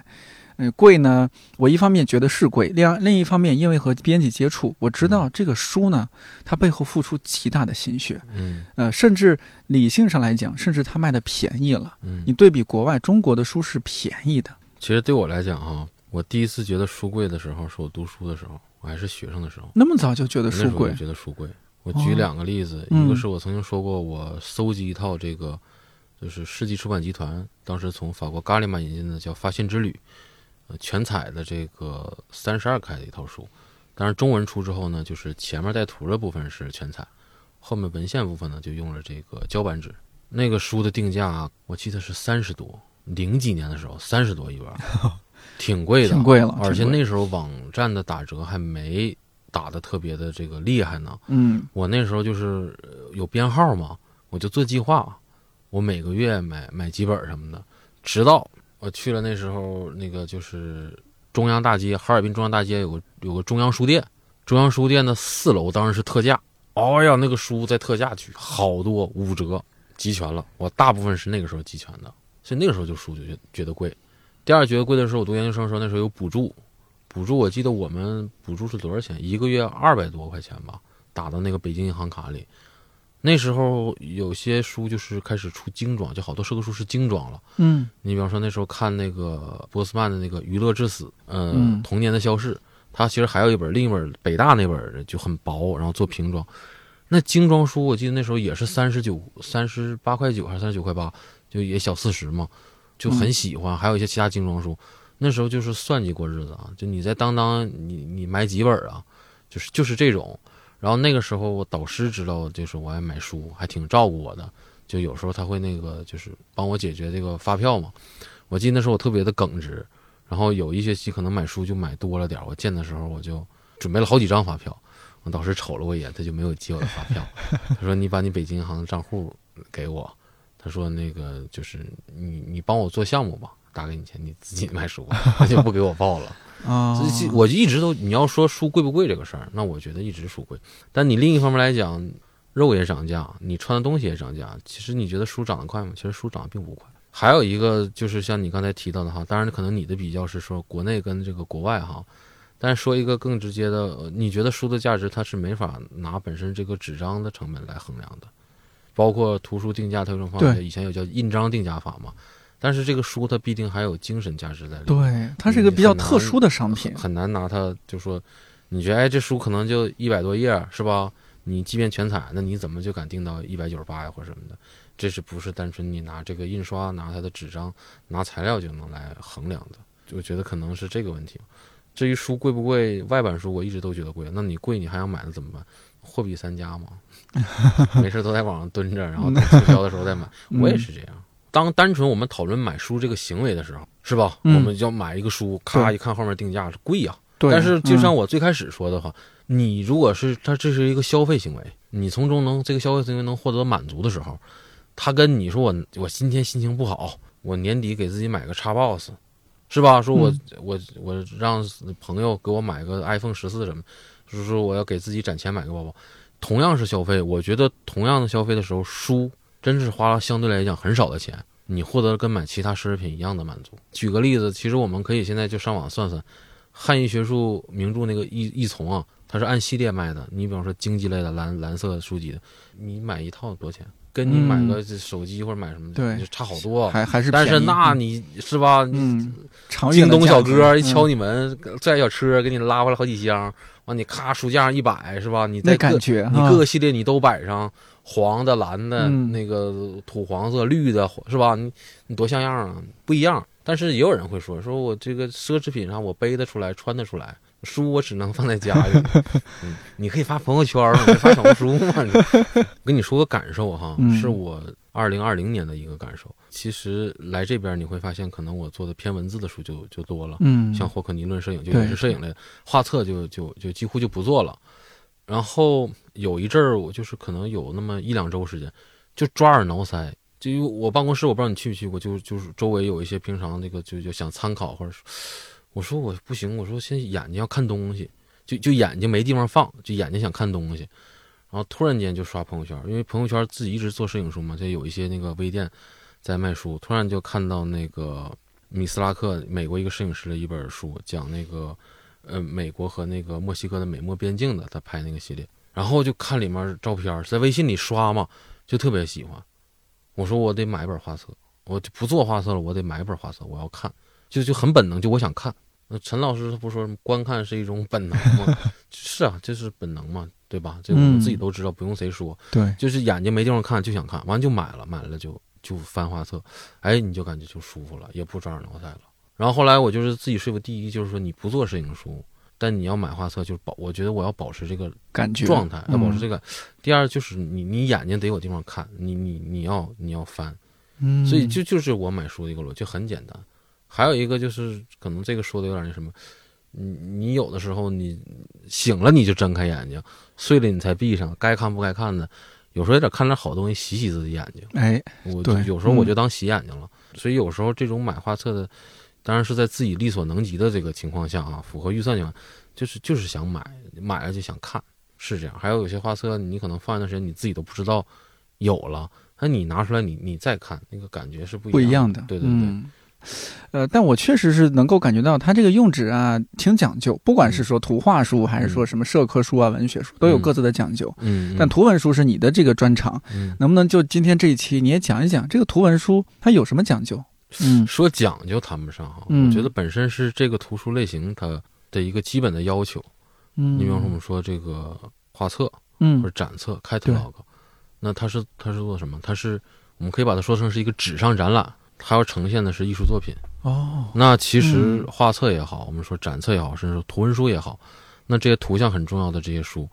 嗯，贵呢，我一方面觉得是贵，另另一方面，因为和编辑接触，我知道这个书呢，它背后付出极大的心血。嗯呃，甚至理性上来讲，甚至它卖的便宜了。嗯你对比国外，中国的书是便宜的。其实对我来讲哈，我第一次觉得书贵的时候，是我读书的时候，我还是学生的时候。那么早就觉得书贵觉得书贵。我举哦两个例子，嗯一个是我曾经说过，我搜集一套这个，就是世纪出版集团当时从法国伽利玛引进的叫《发现之旅》，呃，全彩的这个三十二开的一套书。当然中文出之后呢，就是前面带图的部分是全彩，后面文献部分呢就用了这个胶版纸。那个书的定价我记得是三十多，零几年的时候三十多一本，挺贵的，挺贵了。而且那时候网站的打折还没打的特别的这个厉害呢。嗯我那时候就是呃有编号嘛，我就做计划，我每个月买买几本什么的，直到我去了那时候那个就是中央大街，哈尔滨中央大街有个有个中央书店，中央书店的四楼当时是特价，哎呀，那个书在特价区好多五折，集全了，我大部分是那个时候集全的，所以那个时候就书就觉觉得贵。第二觉得贵的时候，我读研究生的时候，那时候有补助，补助我记得我们补助是多少钱？一个月二百多块钱吧，打到那个北京银行卡里。那时候有些书就是开始出精装，就好多社科书是精装了。嗯你比方说那时候看那个波斯曼的那个《娱乐至死》，呃，嗯童年的消逝，他其实还有一本，另一本北大那本就很薄，然后做平装。那精装书我记得那时候也是三十九、三十八块九还是三十九块八，就也小四十嘛，就很喜欢。还有一些其他精装书，那时候就是算计过日子啊。就你在当当，你你买几本啊？就是就是这种。然后那个时候我导师知道，就是我爱买书，还挺照顾我的。就有时候他会那个就是帮我解决这个发票嘛。我记得那时候我特别的耿直，然后有一学期可能买书就买多了点我见的时候我就准备了好几张发票。我导师瞅了我一眼，他就没有接我的发票。他说：“你把你北京银行的账户给我。”他说：“那个就是你，你帮我做项目吧，打给你钱，你自己买书，他就不给我报了。”啊，我一直都，你要说书贵不贵这个事儿，那我觉得一直书贵。但你另一方面来讲，肉也涨价，你穿的东西也涨价。其实你觉得书涨得快吗？其实书涨得并不快。还有一个就是像你刚才提到的哈，当然可能你的比较是说国内跟这个国外哈。但是说一个更直接的，你觉得书的价值它是没法拿本身这个纸张的成本来衡量的，包括图书定价，它有种方法，以前有叫印章定价法嘛。但是这个书它必定还有精神价值在里面，对，它是一个比较特殊的商品，很难拿它就说，你觉得哎这书可能就一百多页是吧？你即便全彩，那你怎么就敢定到一百九十八呀或者什么的？这是不是单纯你拿这个印刷拿它的纸张拿材料就能来衡量的？我觉得可能是这个问题。至于书贵不贵，外版书我一直都觉得贵。那你贵，你还想买了怎么办？货比三家嘛，没事都在网上蹲着，然后等促销的时候再买。我也是这样。当单纯我们讨论买书这个行为的时候，是吧？我们要买一个书，咔一看后面定价是贵呀。但是就像我最开始说的话，你如果是他这是一个消费行为，你从中能这个消费行为能获得满足的时候，他跟你说我我今天心情不好，我年底给自己买个叉 box。是吧？说我我我让朋友给我买个 iPhone 十四什么，就是说我要给自己攒钱买个包包，同样是消费，我觉得同样的消费的时候，书真是花了相对来讲很少的钱，你获得了跟买其他奢侈品一样的满足。举个例子，其实我们可以现在就上网算算，汉译学术名著那个译译丛啊，它是按系列卖的。你比方说经济类的蓝蓝色书籍的，你买一套多少钱？跟你买个手机或者买什么的，就差好多。还还是，但是那你是吧？嗯，京东小哥一敲你门，拽小车给你拉回来好几箱，完你咔书架上一摆是吧？你那感觉，你各个系列你都摆上，黄的、蓝的、那个土黄色、绿的，是吧？你你多像样啊！不一样。但是也有人会说，说我这个奢侈品上我背得出来，穿得出来。书我只能放在家里，嗯，你可以发朋友圈，发小红书嘛。我 跟你说个感受哈，是我二零二零年的一个感受。其实来这边你会发现，可能我做的偏文字的书就就多了，嗯，像霍克尼论摄影就也是摄影类，画册就就就几乎就不做了。然后有一阵儿，我就是可能有那么一两周时间，就抓耳挠腮。就我办公室，我不知道你去不去过，就就是周围有一些平常那个就就想参考或者说。我说我不行，我说现眼睛要看东西，就就眼睛没地方放，就眼睛想看东西，然后突然间就刷朋友圈，因为朋友圈自己一直做摄影书嘛，就有一些那个微店在卖书，突然就看到那个米斯拉克，美国一个摄影师的一本书，讲那个呃美国和那个墨西哥的美墨边境的，他拍那个系列，然后就看里面照片，在微信里刷嘛，就特别喜欢。我说我得买本画册，我就不做画册了，我得买本画册，我要看，就就很本能，就我想看。那陈老师他不说观看是一种本能吗？是啊，这是本能嘛，对吧？这我们自己都知道，不用谁说。对，就是眼睛没地方看，就想看，完就买了，买了就就翻画册，哎，你就感觉就舒服了，也不抓耳挠腮了。然后后来我就是自己说服，第一就是说你不做摄影书，但你要买画册，就是保，我觉得我要保持这个感觉状态，要保持这个。第二就是你你眼睛得有地方看，你你你要你要翻，嗯，所以就就是我买书的一个逻辑，很简单。还有一个就是，可能这个说的有点那什么，你你有的时候你醒了你就睁开眼睛，睡了你才闭上，该看不该看的，有时候也得看点好东西洗洗自己眼睛。哎，我有时候我就当洗眼睛了。所以有时候这种买画册的，当然是在自己力所能及的这个情况下啊，符合预算情况，就是就是想买，买了就想看，是这样。还有有些画册你可能放一段时间你自己都不知道有了，那你拿出来你你再看，那个感觉是不一样的。对对对。呃，但我确实是能够感觉到，它这个用纸啊挺讲究，不管是说图画书，还是说什么社科书啊、文学书，都有各自的讲究。嗯，但图文书是你的这个专长，能不能就今天这一期你也讲一讲这个图文书它有什么讲究？嗯，说讲究谈不上哈，我觉得本身是这个图书类型它的一个基本的要求。嗯，你比方说我们说这个画册，嗯或者展册 catalog。那它是它是做什么？它是我们可以把它说成是一个纸上展览，它要呈现的是艺术作品。哦，那其实嗯画册也好，我们说展册也好，甚至说图文书也好，那这些图像很重要的这些书，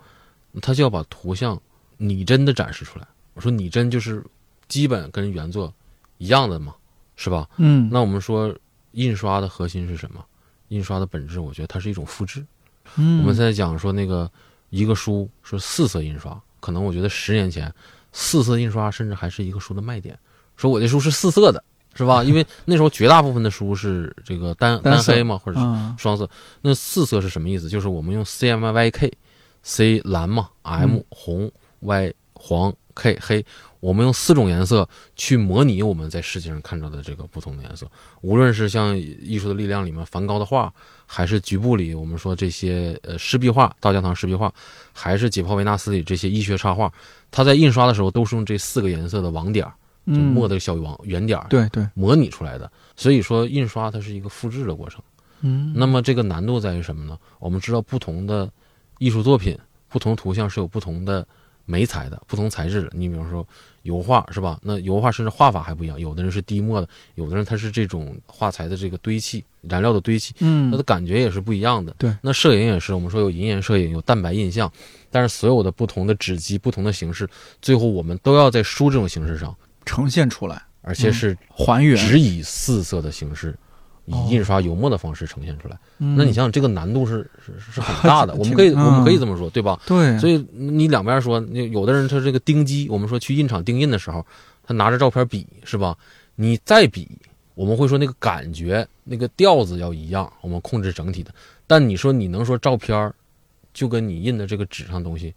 它就要把图像拟真的展示出来。我说拟真就是基本跟原作一样的嘛，是吧？嗯，那我们说印刷的核心是什么？印刷的本质，我觉得它是一种复制。嗯我们现在讲说那个一个书是四色印刷，可能我觉得十年前四色印刷甚至还是一个书的卖点，说我这书是四色的，是吧？因为那时候绝大部分的书是这个单单黑嘛，或者是啊，双色。那四色是什么意思？就是我们用 C M Y K C 蓝嘛，M 嗯红，Y 黄，K 黑，我们用四种颜色去模拟我们在世界上看到的这个不同的颜色。无论是像《艺术的力量》里面梵高的画，还是局部里我们说这些呃湿壁画、大教堂湿壁画，还是解剖维纳斯里这些医学插画，它在印刷的时候都是用这四个颜色的网点儿，就嗯，墨的小网圆点儿对对，模拟出来的。所以说，印刷它是一个复制的过程。嗯，那么这个难度在于什么呢？我们知道不同的艺术作品、不同图像是有不同的媒材的、不同材质的。你比方说油画是吧？那油画甚至画法还不一样，有的人是滴墨的，有的人他是这种画材的这个堆砌、燃料的堆砌，嗯它的感觉也是不一样的。对，那摄影也是，我们说有银盐摄影，有蛋白印象，但是所有的不同的纸基、不同的形式，最后我们都要在书这种形式上，呈现出来，而且是还原。只以四色的形式。以哦印刷油墨的方式呈现出来，嗯那你想想，这个难度是是是很 大的。我们可以嗯我们可以这么说，对吧？对，所以你两边说，你有的人他这个钉机，我们说去印厂钉印的时候，他拿着照片比是吧？你再比，我们会说那个感觉、那个调子要一样，我们控制整体的。但你说你能说照片儿就跟你印的这个纸上东西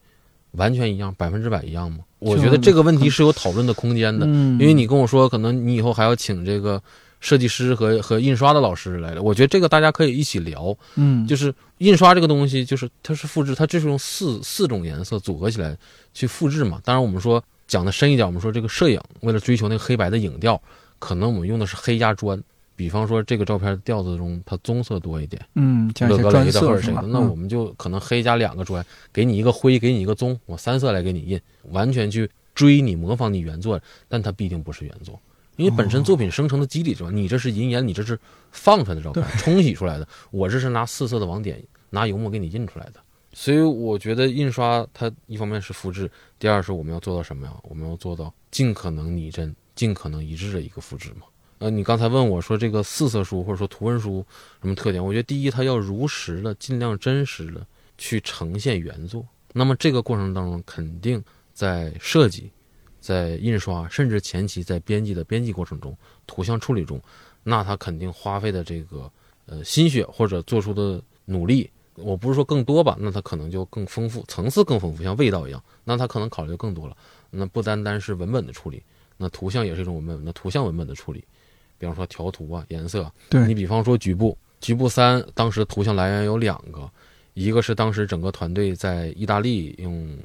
完全一样，百分之百一样吗？我觉得这个问题是有讨论的空间的。嗯，因为你跟我说，可能你以后还要请这个设计师和和印刷的老师来了，我觉得这个大家可以一起聊。嗯，就是印刷这个东西，就是它是复制，它就是用四四种颜色组合起来去复制嘛。当然，我们说讲的深一点，我们说这个摄影为了追求那个黑白的影调，可能我们用的是黑加砖。比方说这个照片调子中，它棕色多一点，嗯，加一乐些专格雷的或色是吧？，者谁的那嗯我们就可能黑加两个砖，给你一个灰，给你一个棕，我三色来给你印，完全去追你模仿你原作，但它必定不是原作，因为本身作品生成的机理是吧？你这是银盐，你这是放出来的照片，冲洗出来的，我这是拿四色的网点，拿油墨给你印出来的。所以我觉得印刷它一方面是复制，第二是我们要做到什么呀？我们要做到尽可能拟真、尽可能一致的一个复制嘛。呃，你刚才问我说这个四色书或者说图文书什么特点？我觉得第一，它要如实的、尽量真实的去呈现原作。那么这个过程当中，肯定在设计、在印刷，甚至前期在编辑的编辑过程中、图像处理中，那他肯定花费的这个呃心血或者做出的努力，我不是说更多吧，那他可能就更丰富，层次更丰富，像味道一样，那他可能考虑的更多了。那不单单是文本的处理，那图像也是一种文本，那图像文本的处理，比方说调图啊、颜色啊，对你比方说局部，局部三当时图像来源有两个，一个是当时整个团队在意大利用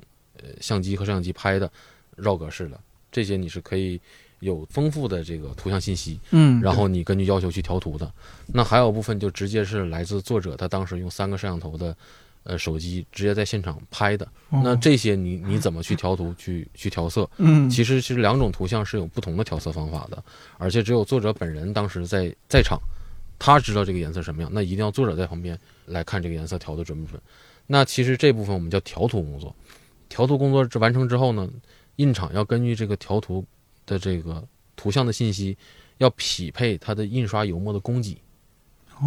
呃相机和摄像机拍的绕格式的，这些你是可以有丰富的这个图像信息，嗯，然后你根据要求去调图的。那还有部分就直接是来自作者他当时用三个摄像头的呃手机直接在现场拍的。哦那这些你你怎么去调图去去调色？嗯，其实是两种图像是有不同的调色方法的，而且只有作者本人当时在在场，他知道这个颜色什么样，那一定要作者在旁边来看这个颜色调的准不准。那其实这部分我们叫调图工作，调图工作这完成之后呢，印厂要根据这个调图的这个图像的信息，要匹配它的印刷油墨的供给，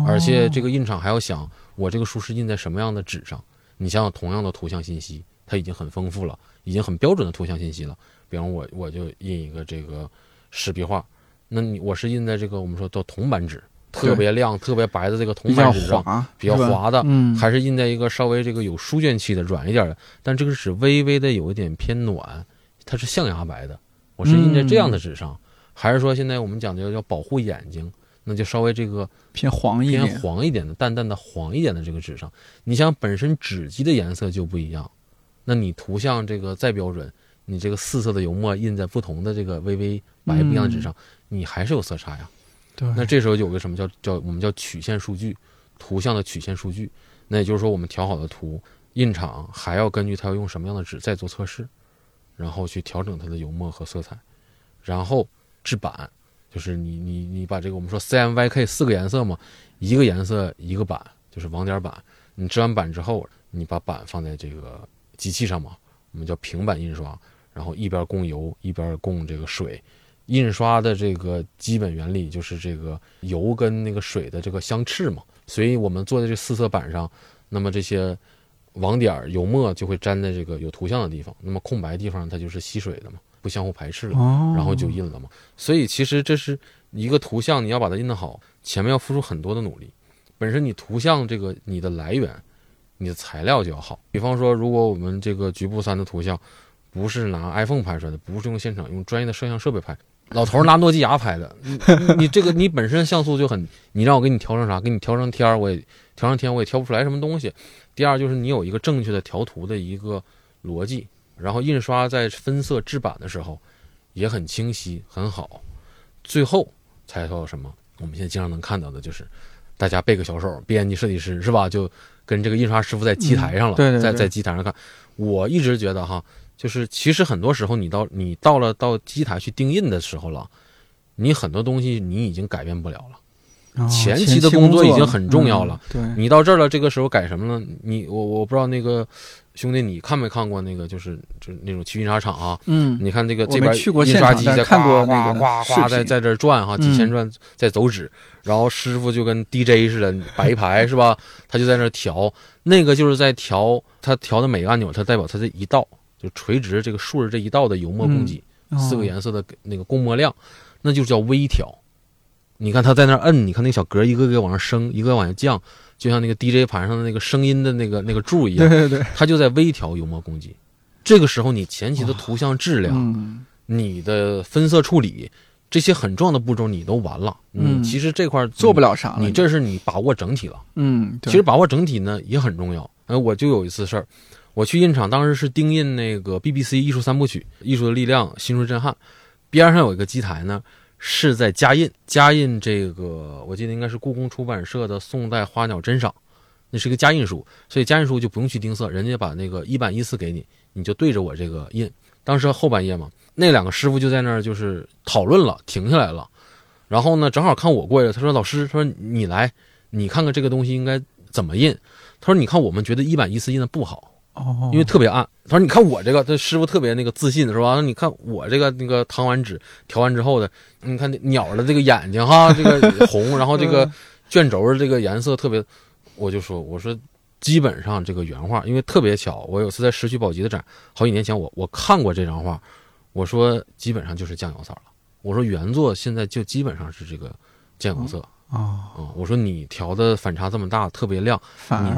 而且这个个印厂还要想我这个书是印在什么样的纸上。你想想，同样的图像信息，它已经很丰富了，已经很标准的图像信息了。比方我我就印一个这个石壁画，那你我是印在这个我们说叫铜版纸，特别亮、特别白的这个铜比较版纸上，比较滑的，嗯，还是印在一个稍微这个有书卷气的软一点的，但这个纸微微的有一点偏暖，它是象牙白的。我是印在这样的纸上，还是说现在我们讲究要保护眼睛，那就稍微这个偏黄一点偏，黄一点的、淡淡的黄一点的这个纸上，你想本身纸基的颜色就不一样，那你图像这个再标准，你这个四色的油墨印在不同的这个微微白不一样的纸上，你还是有色差呀。对，那这时候有个什么叫叫我们叫曲线数据，图像的曲线数据。那也就是说，我们调好的图，印厂还要根据它要用什么样的纸再做测试，然后去调整它的油墨和色彩，然后制版，就是你你你把这个我们说 CMYK 四个颜色嘛，一个颜色一个版，就是网点版。你制完版之后，你把版放在这个机器上嘛，我们叫平板印刷，然后一边供油一边供这个水。印刷的这个基本原理就是这个油跟那个水的这个相斥嘛，所以我们做的这四色板上，那么这些网点油墨就会粘在这个有图像的地方，那么空白地方它就是吸水的嘛，不相互排斥了，然后就印了嘛。所以其实这是一个图像，你要把它印得好，前面要付出很多的努力。本身你图像这个你的来源，你的材料就要好。比方说，如果我们这个局部三的图像不是拿 iPhone 拍出来的，不是用现场用专业的摄像设备拍。老头拿诺基亚拍的，你你这个你本身像素就很，你让我给你调成啥？给你调成天儿，我也调成天，我也调不出来什么东西。第二就是你有一个正确的调图的一个逻辑，然后印刷在分色制版的时候也很清晰很好。最后才到什么？我们现在经常能看到的就是大家背个小手，编辑设计师是吧？就跟这个印刷师傅在机台上了，在在机台上看。我一直觉得哈。就是其实很多时候，你到你到了到机台去定印的时候了，你很多东西你已经改变不了了。前期的工作已经很重要了。对，你到这儿了，这个时候改什么呢？你我我不知道那个兄弟，你看没看过那个就是就是那种去印刷厂啊？嗯，你看这个这边印刷机在看过哗哗哗在在这转哈，几千转在走纸，然后师傅就跟 DJ 似的摆一排是吧？他就在那调，那个就是在调，他调的每个按钮，它代表它这一道。就垂直这个竖着这一道的油墨供给，四个颜色的那个供墨量，那就叫微调。你看他在那摁，你看那个小格一个个往上升，一个往下降，就像那个 DJ 盘上的那个声音的那个那个柱一样。对对对，他就在微调油墨攻击。这个时候，你前期的图像质量、你的分色处理这些很重要的步骤，你都完了。嗯，其实这块做不了啥了。你这是你把握整体了。嗯，其实把握整体呢也很重要。哎，我就有一次事儿。我去印厂，当时是盯印那个 BBC 艺术三部曲《艺术的力量》《新锐震撼》，边上有一个机台呢，是在加印加印这个，我记得应该是故宫出版社的《宋代花鸟珍赏》，那是个加印书，所以加印书就不用去盯色，人家把那个一版一四给你，你就对着我这个印。当时后半夜嘛，那两个师傅就在那儿就是讨论了，停下来了，然后呢，正好看我过来，他说：“老师，他说你来，你看看这个东西应该怎么印。”他说：“你看，我们觉得一版一四印的不好。”哦，因为特别暗。他说：“你看我这个，这师傅特别那个自信，是吧？你看我这个那个唐完纸调完之后的，你看鸟的这个眼睛哈，这个 红，然后这个卷轴的这个颜色特别。”我就说：“我说基本上这个原画，因为特别巧，我有次在石渠宝笈的展，好几年前我我看过这张画，我说基本上就是酱油色了。我说原作现在就基本上是这个酱油色。”哦，我说你调的反差这么大，特别亮，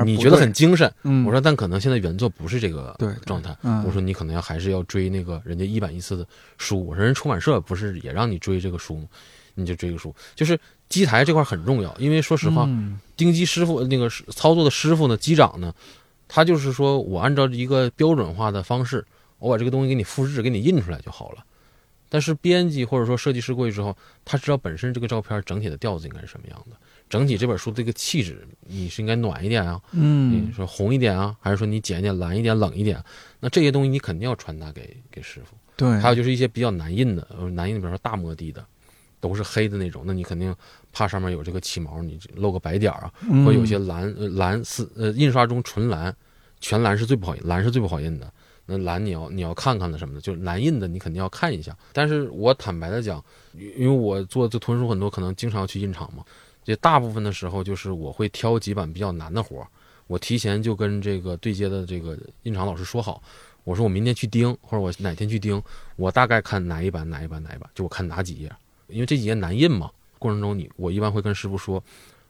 你你觉得很精神。嗯，我说但可能现在原作不是这个状态。嗯，我说你可能要还是要追那个人家一版一次的书。我说人出版社不是也让你追这个书吗？你就追个书。就是机台这块很重要，因为说实话，钉机师傅那个操作的师傅呢，机长呢，他就是说我按照一个标准化的方式，我把这个东西给你复制，给你印出来就好了。但是编辑或者说设计师过去之后，他知道本身这个照片整体的调子应该是什么样的，整体这本书这个气质，你是应该暖一点啊，嗯，你说红一点啊，还是说你减一点蓝一点冷一点？那这些东西你肯定要传达给给师傅。对，还有就是一些比较难印的，难印的，比如说大摩地的，都是黑的那种，那你肯定怕上面有这个起毛，你露个白点啊，或有些蓝蓝丝呃印刷中纯蓝，全蓝是最不好印，蓝是最不好印的。那蓝你要你要看看的什么的，就是蓝印的你肯定要看一下。但是我坦白的讲，因为我做这囤书很多，可能经常去印厂嘛。这大部分的时候就是我会挑几版比较难的活儿，我提前就跟这个对接的这个印厂老师说好，我说我明天去盯，或者我哪天去盯，我大概看哪一版哪一版哪一版，就我看哪几页，因为这几页难印嘛。过程中你我一般会跟师傅说，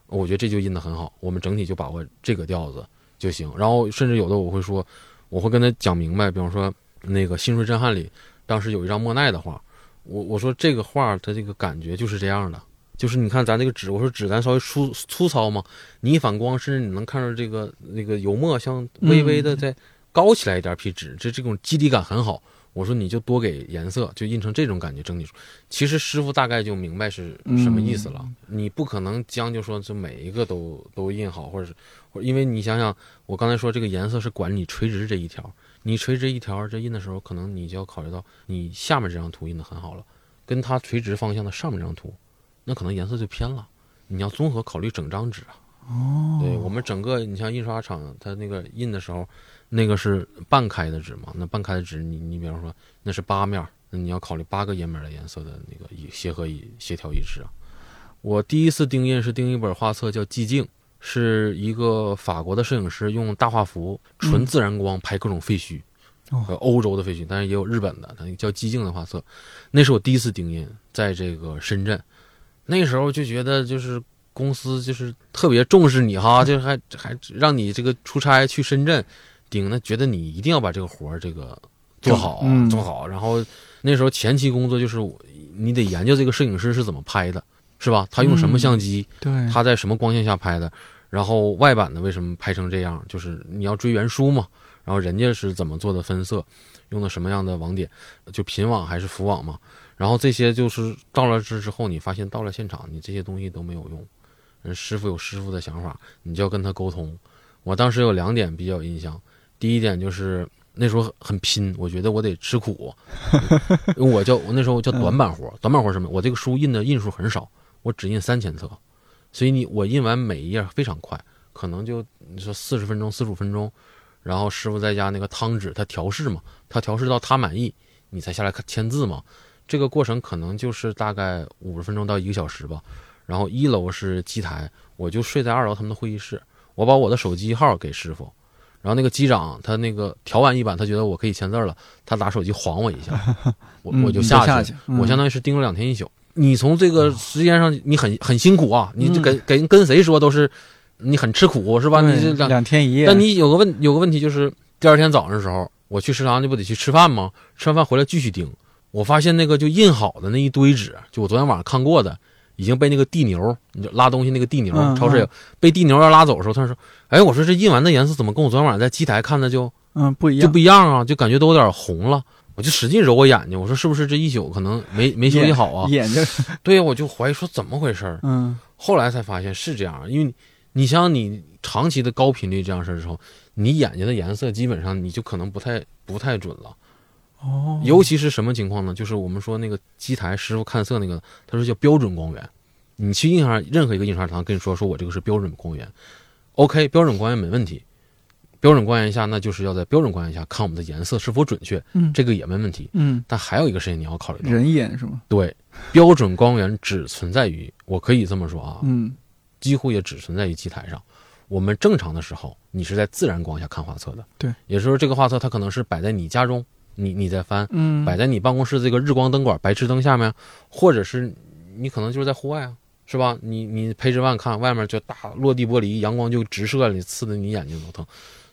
我觉得这就印的很好，我们整体就把握这个调子就行。然后甚至有的我会说。我会跟他讲明白，比方说那个《心碎震撼》里，当时有一张莫奈的画，我我说这个画它这个感觉就是这样的，就是你看咱这个纸，我说纸咱稍微粗粗糙嘛，你一反光，甚至你能看到这个那个油墨像微微的在高起来一点，皮纸，这这种肌理感很好。我说你就多给颜色，就印成这种感觉整体出。其实师傅大概就明白是什么意思了。你不可能将就说这每一个都都印好，或者是，或因为你想想，我刚才说这个颜色是管你垂直这一条，你垂直一条这印的时候，可能你就要考虑到你下面这张图印的很好了，跟它垂直方向的上面这张图，那可能颜色就偏了。你要综合考虑整张纸啊。哦，对我们整个，你像印刷厂，它那个印的时候。那个是半开的纸嘛？那半开的纸，你你比方说那是八面，那你要考虑八个页面的颜色的那个一协和一协调一致啊。我第一次钉印是钉一本画册，叫《寂静》，是一个法国的摄影师用大画幅纯自然光拍各种废墟，欧洲的废墟，但是也有日本的，它叫《寂静》的画册。那是我第一次钉印，在这个深圳，那时候就觉得就是公司就是特别重视你哈，就是还还让你这个出差去深圳。顶那觉得你一定要把这个活儿这个做好做好，然后那时候前期工作就是你得研究这个摄影师是怎么拍的，是吧？他用什么相机？对，他在什么光线下拍的？然后外版的为什么拍成这样？就是你要追原书嘛。然后人家是怎么做的分色，用的什么样的网点？就频网还是浮网嘛？然后这些就是到了这之后，你发现到了现场，你这些东西都没有用。人师傅有师傅的想法，你就要跟他沟通。我当时有两点比较有印象。第一点就是那时候很拼，我觉得我得吃苦，我叫我那时候叫短板活，短板活什么？我这个书印的印数很少，我只印三千册，所以你我印完每一页非常快，可能就你说四十分钟、四十五分钟，然后师傅在家那个汤纸他调试嘛，他调试到他满意，你才下来签字嘛，这个过程可能就是大概五十分钟到一个小时吧。然后一楼是机台，我就睡在二楼他们的会议室，我把我的手机号给师傅。然后那个机长他那个调完一版，他觉得我可以签字了，他拿手机晃我一下，我我就下去，我相当于是盯了两天一宿。你从这个时间上，你很很辛苦啊，你就跟跟跟谁说都是，你很吃苦是吧？你这两两天一夜。但你有个问有个问题就是，第二天早上的时候，我去食堂就不得去吃饭吗？吃完饭回来继续盯，我发现那个就印好的那一堆纸，就我昨天晚上看过的。已经被那个地牛，你就拉东西那个地牛，超市有被地牛要拉走的时候，他说：“哎，我说这印完的颜色怎么跟我昨天晚上在机台看的就嗯不一样，就不一样啊，就感觉都有点红了。”我就使劲揉我眼睛，我说是不是这一宿可能没没休息好啊？眼睛 对呀，我就怀疑说怎么回事嗯，后来才发现是这样，因为你想你长期的高频率这样式的时候，你眼睛的颜色基本上你就可能不太不太准了。哦，尤其是什么情况呢？就是我们说那个机台师傅看色那个，他说叫标准光源。你去印刷任何一个印刷厂，跟你说说我这个是标准光源，OK，标准光源没问题。标准光源下，那就是要在标准光源下看我们的颜色是否准确，嗯，这个也没问题。嗯，但还有一个事情你要考虑到，人眼是吗？对，标准光源只存在于，我可以这么说啊，嗯，几乎也只存在于机台上。我们正常的时候，你是在自然光下看画册的，对，也就是说这个画册它可能是摆在你家中。你你在翻，嗯，摆在你办公室这个日光灯管、白炽灯下面，或者是你可能就是在户外啊，是吧？你你培植万看外面就大落地玻璃，阳光就直射你，刺得你眼睛都疼。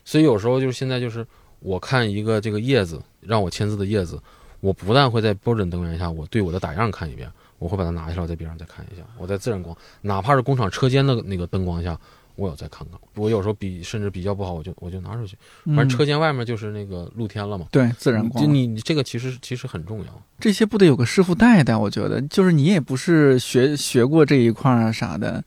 所以有时候就是现在就是我看一个这个叶子，让我签字的叶子，我不但会在标准灯源下，我对我的打样看一遍，我会把它拿下来在边上再看一下。我在自然光，哪怕是工厂车间的那个灯光下。我有再看看，我有时候比甚至比较不好，我就我就拿出去。反正车间外面就是那个露天了嘛。对，自然光。就你你这个其实其实很重要。这些不得有个师傅带带？我觉得，就是你也不是学学过这一块啊啥的，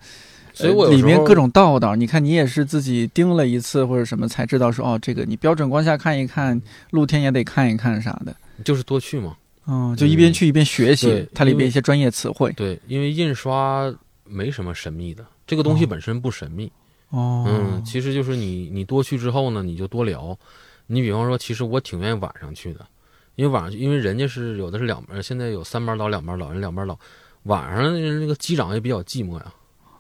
所以我里面各种道道，你看你也是自己盯了一次或者什么才知道说哦，这个你标准光下看一看，露天也得看一看啥的。就是多去嘛。嗯，就一边去一边学习它里边一些专业词汇。对，因为印刷没什么神秘的。这个东西本身不神秘，哦，嗯，其实就是你你多去之后呢，你就多聊。你比方说，其实我挺愿意晚上去的，因为晚上因为人家是有的是两班，现在有三班倒两班倒，人两班倒。晚上那个机长也比较寂寞呀，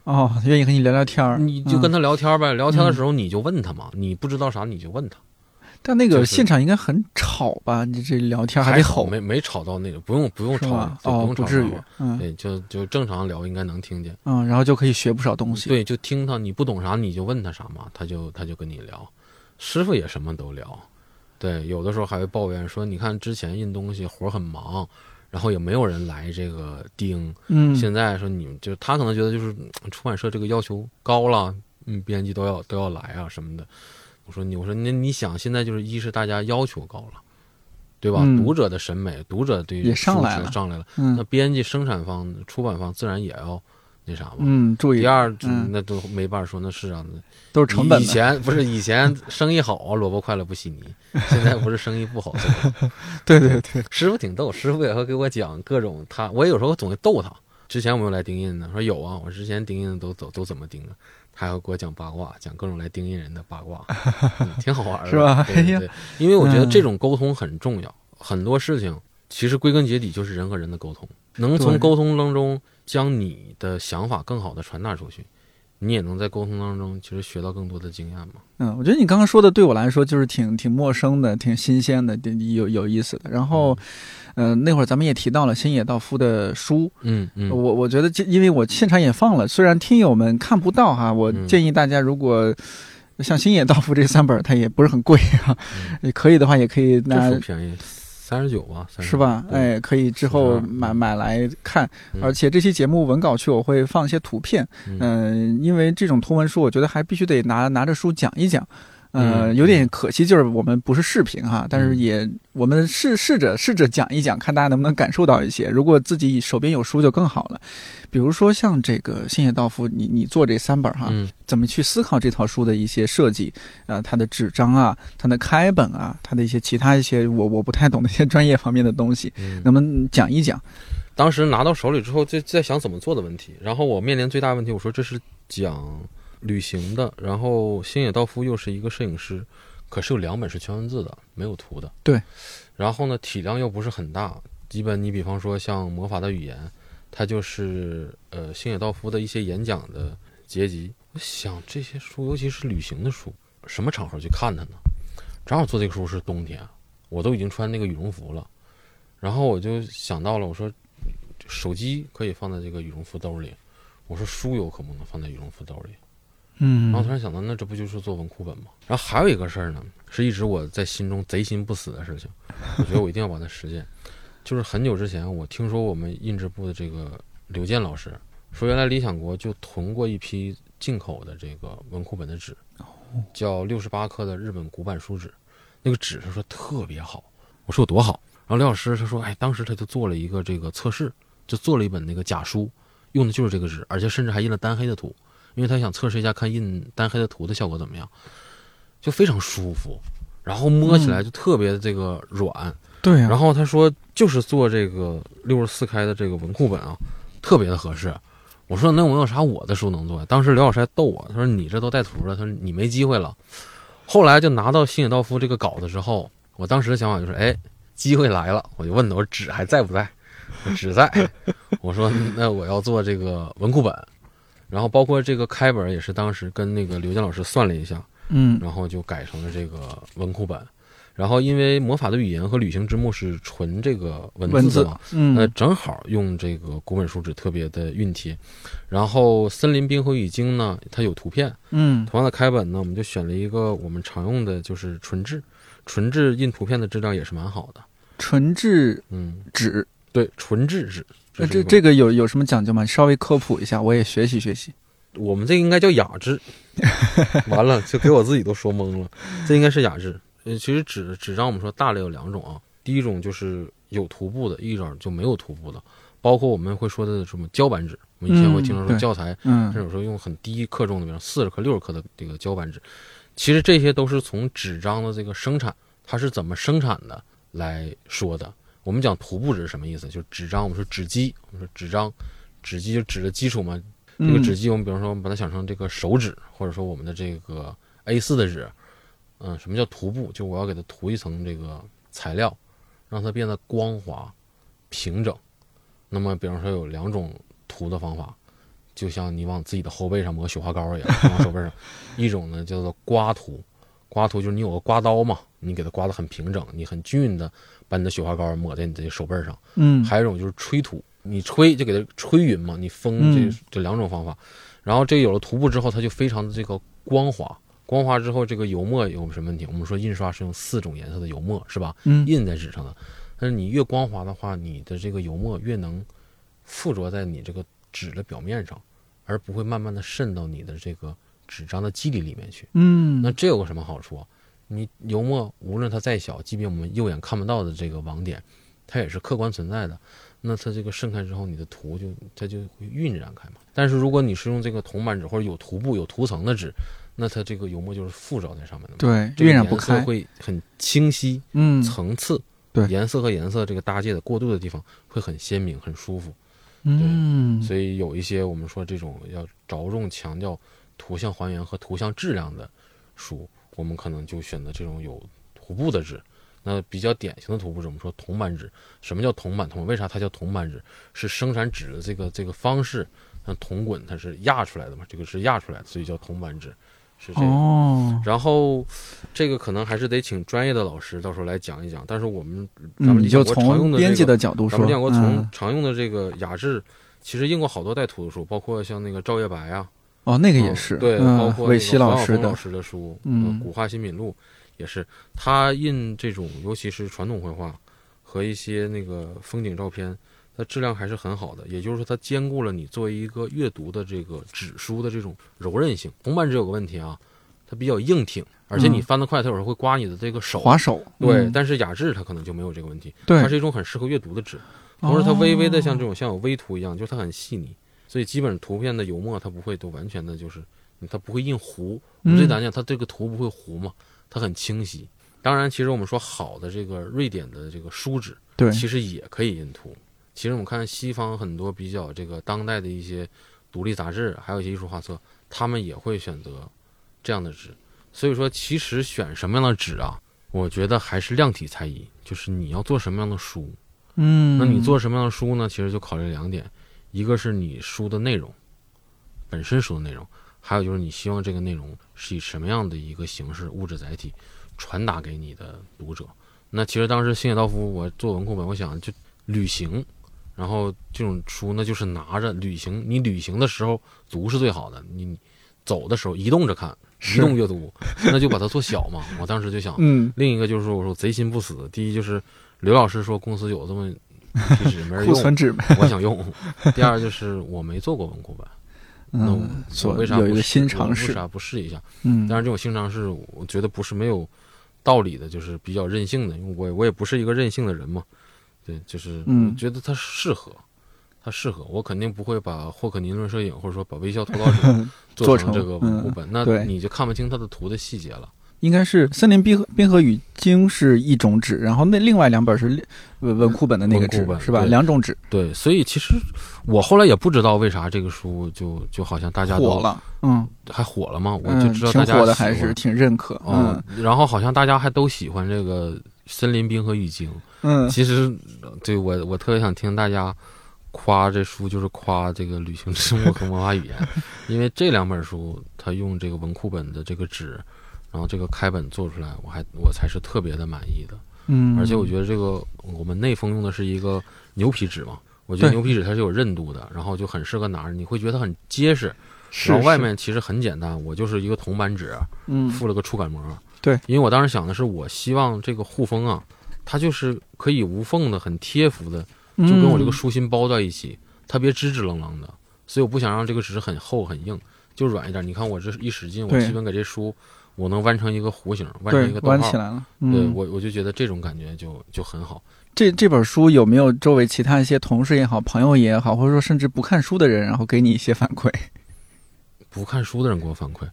哦，愿意和你聊聊天你就跟他聊天呗。聊天的时候你就问他嘛，你不知道啥你就问他。但那个现场应该很吵吧？你这聊天还得吼，没没吵到那个，不用不用吵，哦，不至于，嗯，对，就就正常聊，应该能听见，嗯，然后就可以学不少东西，对，就听他，你不懂啥你就问他啥嘛，他就他就跟你聊，师傅也什么都聊，对，有的时候还会抱怨说，你看之前印东西活很忙，然后也没有人来这个盯，嗯，现在说你们就他可能觉得就是出版社这个要求高了，嗯，编辑都要都要来啊什么的。我说你，我说那你想，现在就是一是大家要求高了，对吧？嗯读者的审美，读者对也上来了上来了。那嗯编辑、生产方、出版方自然也要那啥嘛。嗯，注意第，二，嗯那都没办法说，那是啊，那都是成本以。前不是以前生意好啊，萝卜快乐不稀泥。现在不是生意不好，对对对，师傅挺逗，师傅也会给我讲各种他，我有时候总会逗他。之前我们来钉印的，说有啊，我之前钉印的都都都怎么钉的，他还要给我讲八卦，讲各种来定义人的八卦，嗯挺好玩的，是吧对对对，因为我觉得嗯这种沟通很重要，很多事情其实归根结底就是人和人的沟通，能从沟通当中将你的想法更好的传达出去，你也能在沟通当中其实学到更多的经验嘛。嗯，我觉得你刚刚说的对我来说就是挺挺陌生的，挺新鲜的，挺有有意思的。然后，呃，那会儿咱们也提到了新野道夫的书，嗯嗯，我我觉得这，因为我现场也放了，虽然听友们看不到哈，我嗯。建议大家如果像新野道夫这三本，它也不是很贵啊，嗯。也可以的话也可以这拿书便宜，三十九吧，39是吧？对哎，可以之后买买来看，嗯而且这期节目文稿区我会放一些图片，嗯嗯、因为这种图文书，我觉得还必须得拿拿着书讲一讲。呃，嗯有点可惜，就是我们不是视频哈，但是嗯也我们试试着试着讲一讲，看大家能不能感受到一些。如果自己手边有书就更好了。比如说像这个新野道夫，你你做这三本哈，嗯怎么去思考这套书的一些设计，呃，它的纸张啊，它的开本啊，它的一些其他一些我我不太懂的一些专业方面的东西，嗯，能不能讲一讲？当时拿到手里之后，就在想怎么做的问题。然后我面临最大问题，我说这是讲旅行的，然后星野道夫又是一个摄影师，可是有两本是全文字的，没有图的。对。然后呢，体量又不是很大，基本你比方说像《魔法的语言》，它就是呃星野道夫的一些演讲的结集。我想这些书，尤其是旅行的书，什么场合去看它呢？正好做这个书是冬天，我都已经穿那个羽绒服了，然后我就想到了，我说手机可以放在这个羽绒服兜里，我说书有可不能放在羽绒服兜里。嗯然后突然想到，那这不就是做文库本吗？然后还有一个事儿呢，是一直我在心中贼心不死的事情，我觉得我一定要把它实现。就是很久之前，我听说我们印制部的这个刘健老师说，原来理想国就囤过一批进口的这个文库本的纸，叫六十八克的日本古板书纸，那个纸他说特别好，我说有多好？然后刘老师他说，哎，当时他就做了一个这个测试，就做了一本那个假书，用的就是这个纸，而且甚至还印了单黑的图。因为他想测试一下看印单黑的图的效果怎么样，就非常舒服，然后摸起来就特别的这个软。对啊，然后他说，就是做这个六十四开的这个文库本啊，特别的合适。我说那我有啥我的书能做呀？当时刘老师还逗我，他说你这都带图了，他说你没机会了。后来就拿到新野道夫这个稿子之后，我当时的想法就是，哎，机会来了，我就问他，我说纸还在不在？纸在。我说那我要做这个文库本，然后包括这个开本也是当时跟那个刘健老师算了一下，嗯然后就改成了这个文库本。然后因为《魔法的语言》和《旅行之墓》是纯这个文文字嘛，嗯那，正好用这个古本书纸特别的熨帖。然后《森林冰河语经》呢，它有图片，嗯同样的开本呢，我们就选了一个我们常用的，就是纯质，纯质印图片的质量也是蛮好的。纯质嗯，纸，对，纯质纸。那是这这个有有什么讲究吗？稍微科普一下，我也学习学习。我们这个应该叫雅致。完了，就给我自己都说懵了，这应该是雅致。呃，其实纸纸张我们说大类有两种啊，第一种就是有涂布的，一种就没有涂布的，包括我们会说的什么胶板纸，我们以前会听说嗯对说教材，嗯甚至有时候用很低克重的，比如四十克、六十克的这个胶板纸，其实这些都是从纸张的这个生产，它是怎么生产的来说的。我们讲涂布纸是什么意思？就是纸张，我们说纸基，我们说纸张，纸基就纸的基础嘛，这个嗯纸基，我们比方说，我们把它想成这个手纸，或者说我们的这个 A 4的纸。嗯，什么叫涂布？就我要给它涂一层这个材料，让它变得光滑、平整。那么，比方说有两种涂的方法，就像你往自己的后背上抹雪花膏一样，往手背上。一种呢叫做刮涂，刮涂就是你有个刮刀嘛，你给它刮得很平整，你很均匀的把你的雪花膏抹在你的手背上。嗯还有一种就是吹土，你吹就给它吹匀嘛，你风这、嗯这两种方法。然后这有了涂布之后，它就非常的这个光滑。光滑之后，这个油墨有什么问题？我们说印刷是用四种颜色的油墨，是吧？嗯印在纸上的。但是你越光滑的话，你的这个油墨越能附着在你这个纸的表面上，而不会慢慢的渗到你的这个纸张的肌理里面去。嗯那这有个什么好处啊？你油墨无论它再小，即便我们右眼看不到的这个网点，它也是客观存在的。那它这个盛开之后，你的图就它就会晕染开嘛。但是如果你是用这个铜版纸或者有涂布、有涂层的纸，那它这个油墨就是附着在上面的，对，这个晕染不颜色开，会很清晰，嗯，层次，对颜色和颜色这个搭界的过渡的地方会很鲜明、很舒服。嗯，所以有一些我们说这种要着重强调图像还原和图像质量的书，我们可能就选择这种有涂布的纸。那比较典型的涂布纸，我们说铜版纸。什么叫铜版？铜为啥它叫铜版纸？是生产纸的这个这个方式，像铜滚它是压出来的嘛，这个是压出来的，所以叫铜版纸，是这样。哦，然后，这个可能还是得请专业的老师到时候来讲一讲。但是我们咱嗯，们你就讲过常用从编辑的这个的角度说，咱们讲过从嗯常用的这个雅致，其实印过好多代图的书，包括像那个赵月白啊，哦，那个也嗯是，对，嗯包括韦希那个黄老师老，师的书，嗯呃古画新品录也是，他印这种尤其是传统绘画和一些那个风景照片，它质量还是很好的。也就是说，它兼顾了你作为一个阅读的这个纸书的这种柔韧性。铜版纸有个问题啊，它比较硬挺，而且你嗯翻得快，它有时候会刮你的这个手。划手，对，嗯但是雅致它可能就没有这个问题，对，它是一种很适合阅读的纸。同时，它微微的像这种，种像有微图一样，就是它很细腻，所以基本图片的油墨它不会都完全的就是它不会印糊。我们最嗯难讲，它这个图不会糊嘛，它很清晰。当然，其实我们说好的这个瑞典的这个书纸，对，其实也可以印图。其实我们看西方很多比较这个当代的一些独立杂志，还有一些艺术画册，他们也会选择这样的纸。所以说，其实选什么样的纸啊，我觉得还是量体裁衣，就是你要做什么样的书。嗯，那你做什么样的书呢？其实就考虑两点，一个是你书的内容，本身书的内容，还有就是你希望这个内容是以什么样的一个形式、物质载体传达给你的读者。那其实当时星野道夫我做文库本，我想就旅行，然后这种书那就是拿着旅行，你旅行的时候读是最好的，你走的时候移动着看，移动阅读，那就把它做小嘛。我当时就想，嗯，另一个就是说，我说贼心不死。第一就是刘老师说公司有这么 纸没人库用，存纸，我想用。第二就是我没做过文库本，那我嗯，我做为啥不试有一个新尝试，啥不试一下？嗯，当然，这种新尝试，我觉得不是没有道理的，就是比较任性的，因为我也我也不是一个任性的人嘛。对，就是觉得它适合，它适合，我肯定不会把霍克尼论摄影或者说把微笑脱稿纸做成这个文库嗯本，那你就看不清它的图的细节了。应该是《森林冰河冰河与鲸》是一种纸，然后那另外两本是文文库本的那个纸是吧？两种纸对，所以其实我后来也不知道为啥这个书就就好像大家都火了，嗯，还火了吗？我嗯，就知道大家挺火的，还是挺认可，嗯嗯，然后好像大家还都喜欢这个《森林冰河与鲸》。嗯，其实，对我我特别想听大家夸这书，就是夸这个《旅行之 墨》和《魔法语言》，因为这两本书它用这个文库本的这个纸，然后这个开本做出来，我还我才是特别的满意的。嗯，而且我觉得这个我们内封用的是一个牛皮纸嘛，我觉得牛皮纸它是有韧度的，然后就很适合拿着，你会觉得它很结实。是然后外面其实很简单，我就是一个铜板纸，嗯附了个触感膜。对，因为我当时想的是，我希望这个护封啊，它就是可以无缝的、很贴服的，就跟我这个嗯书心包在一起，它别支支棱棱的。所以我不想让这个纸很厚很硬，就软一点。你看我这一使劲，我基本给这书我能弯成一个弧形，弯成一个弯起。来了，嗯，对我我就觉得这种感觉就就很好。这这本书有没有周围其他一些同事也好、朋友也好，或者说甚至不看书的人，然后给你一些反馈？不看书的人给我反馈，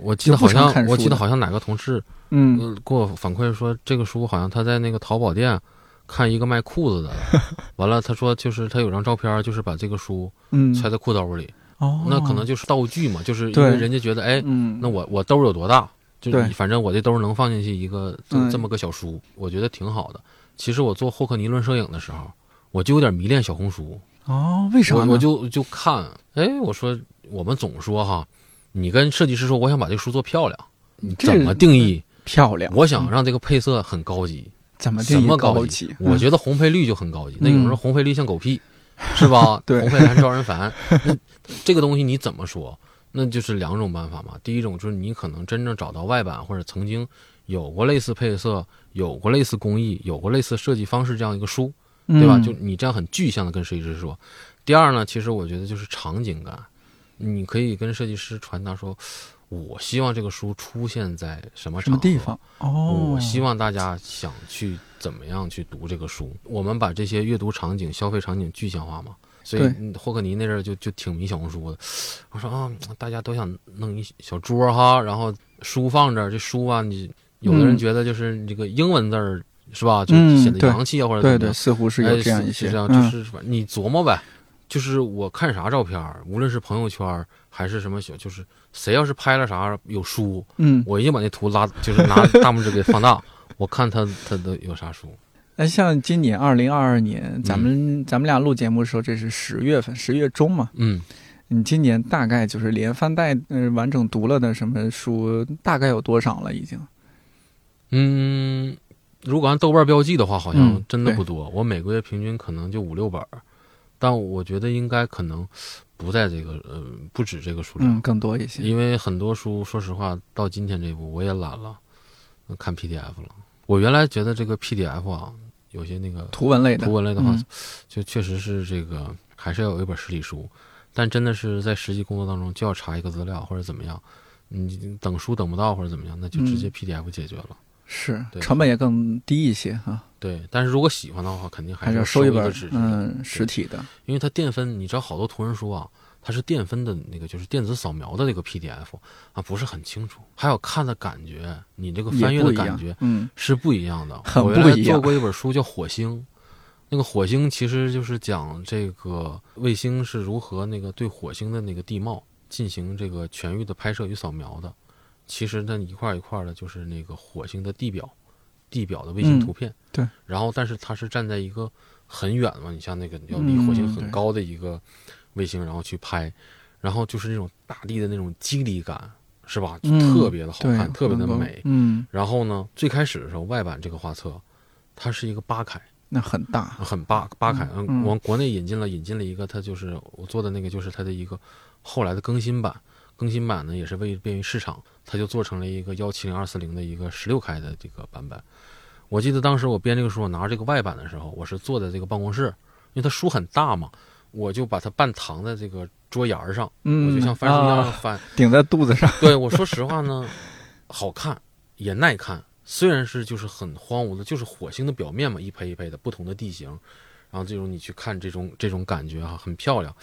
我记得好像我记得好像哪个同事嗯，呃给我反馈说，这个书好像他在那个淘宝店看一个卖裤子的，完了他说就是他有张照片，就是把这个书嗯，揣在裤兜里，哦，那可能就是道具嘛，就是因为人家觉得哎，嗯，那我我兜有多大，就对反正我这兜能放进去一个这嗯这么个小书，我觉得挺好的。其实我做霍克尼论摄影的时候，我就有点迷恋小红书，哦，为啥呢？我我就就看，哎，我说我们总说哈，你跟设计师说我想把这个书做漂亮，你怎么定义？漂亮，我想让这个配色很高级，怎么定义高级？我觉得红配绿就很高级。那有人说嗯红配绿像狗屁，是吧？对红配蓝招人烦。那这个东西你怎么说？那就是两种办法嘛。第一种就是你可能真正找到外版或者曾经有过类似配色、有过类似工艺、有过类似设计方式这样一个书，嗯对吧？就你这样很具象的跟设计师说。第二呢，其实我觉得就是场景感，你可以跟设计师传达说，我希望这个书出现在什么什么场地方？哦，我希望大家想去怎么样去读这个书，我们把这些阅读场景、消费场景具象化嘛。所以嗯霍克尼那阵儿就就挺迷小红书的，我说啊，大家都想弄一小桌哈，然后书放这儿，这书啊，你有的人嗯觉得就是这个英文字儿是吧，就嗯显得洋气啊，或者对对，怎么样。似乎是有哎这样一些，是这样，嗯就是你琢磨呗。就是我看啥照片儿，无论是朋友圈儿还是什么小，就是谁要是拍了啥有书，嗯，我一定把那图拉，就是拿大拇指给放大，我看他他都有啥书。那像今年二零二二年，咱们、嗯咱们俩录节目的时候，这是十月份，十月中嘛。嗯，你今年大概就是连翻带呃完整读了的什么书，大概有多少了？已经？嗯，如果按豆瓣标记的话，好像真的不多。我每个月平均可能就五六本儿，但我觉得应该可能不在这个呃不止这个数量，嗯，更多一些。因为很多书说实话到今天这一步我也懒了，呃看 PDF 了。我原来觉得这个 PDF 啊，有些那个图文类的，图文类的话，嗯。就确实是这个还是要有一本实体书，但真的是在实际工作当中就要查一个资料或者怎么样，你等书等不到或者怎么样，那就直接嗯。PDF 解决了。是对。成本也更低一些哈，对，但是如果喜欢的话，肯定还还是是要要收一本纸，嗯实体的。因为它电分，你知道好多图文书啊，它是电分的那个就是电子扫描的那个 PDF 啊，不是很清楚，还有看的感觉，你这个翻阅的感觉，嗯是不一样的。很我原来做过一本书叫《火星》，那个火星其实就是讲这个卫星是如何那个对火星的那个地貌进行这个全域的拍摄与扫描的。其实那一块儿一块儿的，就是那个火星的地表，地表的卫星嗯图片。对。然后，但是它是站在一个很远嘛，你像那个要离火星很高的一个卫星，然后去拍，然后就是那种大地的那种肌理感，是吧？就嗯特别的好对看，特别的美。嗯，然后呢，最开始的时候，外版这个画册，它是一个八开，那很大，很八八开。嗯嗯，往国内引进了，引进了一个，它就是我做的那个，就是它的一个后来的更新版。更新版呢，也是为便于市场，它就做成了一个幺七零二四零的一个十六开的这个版本。我记得当时我编这个书，我拿着这个外版的时候，我是坐在这个办公室，因为它书很大嘛，我就把它半躺在这个桌沿上，嗯，我就像翻书一样啊翻。顶在肚子上，对我说实话呢，好看也耐看，虽然是就是很荒芜的，就是火星的表面嘛，一胚一胚的不同的地形，然后这种你去看这种这种感觉哈、很漂亮，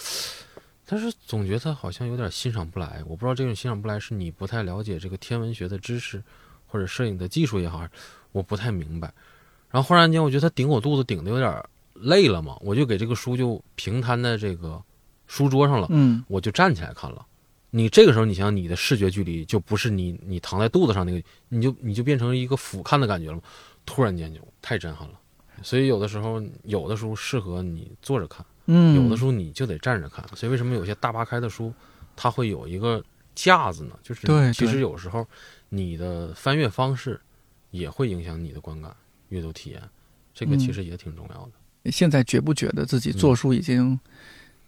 但是总觉得好像有点欣赏不来。我不知道这种欣赏不来是你不太了解这个天文学的知识，或者摄影的技术也好，我不太明白。然后忽然间，我觉得他顶我肚子顶的有点累了嘛，我就给这个书就平摊在这个书桌上了。嗯我就站起来看了。你这个时候，你想想你的视觉距离就不是你你躺在肚子上那个，你就你就变成一个俯瞰的感觉了嘛。突然间就太震撼了。所以有的时候，有的书适合你坐着看，嗯，有的书你就得站着看。所以为什么有些大八开的书，它会有一个架子呢？就是对其实有时候你的翻阅方式也会影响你的观感、阅读体验，这个其嗯实也挺重要的。现在觉不觉得自己嗯做书已经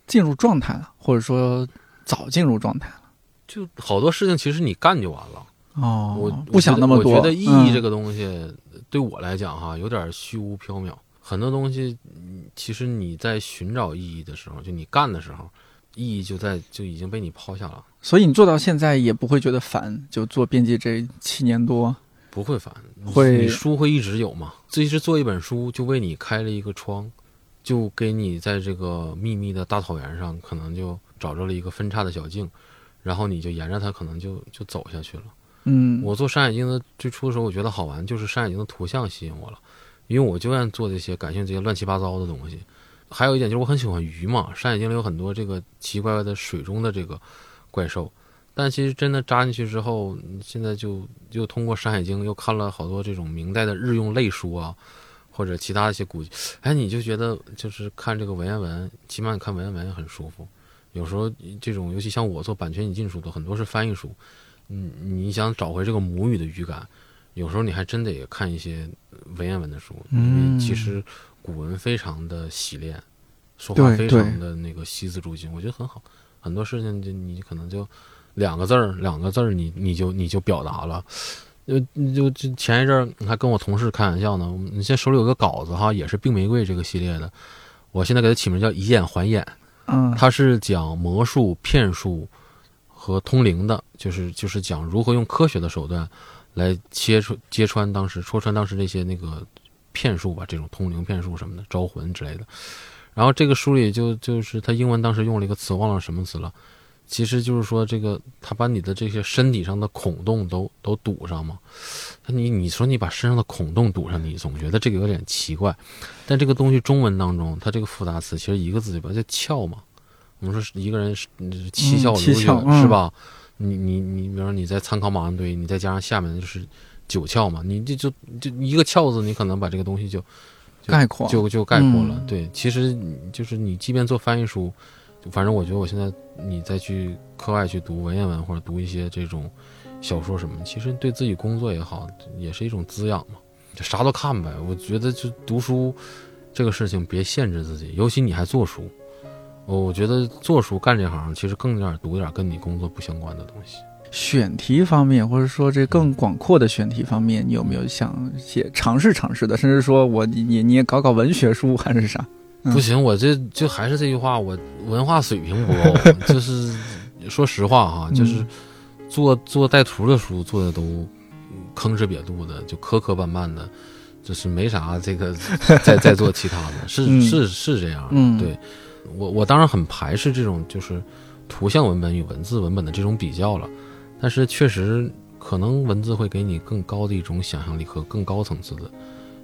进入状态了，或者说早进入状态了？就好多事情，其实你干就完了。哦，我不想那么多。我觉得意义这个，东西，对我来讲哈，有点虚无缥缈。很多东西，嗯其实你在寻找意义的时候，就你干的时候，意义就在就已经被你抛下了，所以你做到现在也不会觉得烦，就做编辑这七年多，不会烦。会你书会一直有嘛？这是做一本书，就为你开了一个窗，就给你在这个秘密的大草原上，可能就找着了一个分叉的小径，然后你就沿着它，可能就就走下去了。嗯，我做山海经的最初的时候，我觉得好玩，就是山海经的图像吸引我了，因为我就愿做这些感兴趣这些乱七八糟的东西。还有一点就是我很喜欢鱼嘛，山海经里有很多这个奇奇怪怪的水中的这个怪兽，但其实真的扎进去之后，现在就又通过山海经又看了好多这种明代的日用类书啊，或者其他一些古籍，哎，你就觉得就是看这个文言文，起码你看文言文也很舒服。有时候这种，尤其像我做版权引进书的，很多是翻译书。嗯，你想找回这个母语的语感，有时候你还真得看一些文言文的书，因嗯为其实古文非常的洗练，说话非常的那个惜字如金，我觉得很好。很多事情就你可能就两个字儿，两个字儿，你你就你就表达了。就就就前一阵儿你还跟我同事开玩笑呢，你现在手里有个稿子哈，也是病玫瑰这个系列的，我现在给它起名叫以眼还眼。嗯，它是讲魔术、骗术和通灵的，就是就是讲如何用科学的手段来切穿揭穿当时戳穿当时那些那个骗术吧，这种通灵骗术什么的招魂之类的。然后这个书里就就是他英文当时用了一个词，忘了什么词了。其实就是说，这个他把你的这些身体上的孔洞都都堵上嘛。你你说你把身上的孔洞堵上，你总觉得这个有点奇怪。但这个东西中文当中，它这个复杂词其实一个字就把叫窍嘛。我们说一个人是七窍流血是吧？你你你，比如说你在参考马王堆，你再加上下面就是九窍嘛，你这就就一个窍字，你可能把这个东西就概括就就概括了。对，其实就是你即便做翻译书。反正我觉得，我现在你再去课外去读文言文或者读一些这种小说什么，其实对自己工作也好，也是一种滋养嘛。就啥都看呗。我觉得就读书这个事情，别限制自己。尤其你还做书，我觉得做书干这行，其实更点读点跟你工作不相关的东西。选题方面，或者说这更广阔的选题方面，你有没有想写尝试尝试的？甚至说我你你你也搞搞文学书还是啥？不行，我这就还是这句话，我文化水平不够。就是说实话哈，就是做做带图的书做的都坑哧瘪肚的，就磕磕绊绊的，就是没啥这个再再做其他的，是是是这样。对我我当然很排斥这种就是图像文本与文字文本的这种比较了，但是确实可能文字会给你更高的一种想象力和更高层次的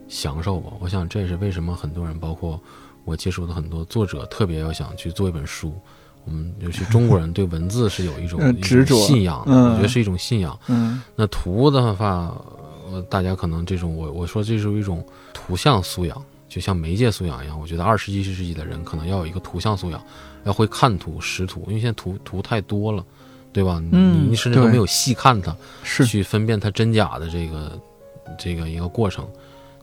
享受吧。我想这也是为什么很多人包括。我接触的很多作者特别要想去做一本书，我们尤其中国人对文字是有一种 执着信仰，我觉得是一种信仰。嗯，那图的话，呃，大家可能这种我我说这是一种图像素养，就像媒介素养一样。我觉得二十一世纪的人可能要有一个图像素养，要会看图识图，因为现在图图太多了，对吧？嗯，你甚至都没有细看它，是去分辨它真假的这个这个一个过程，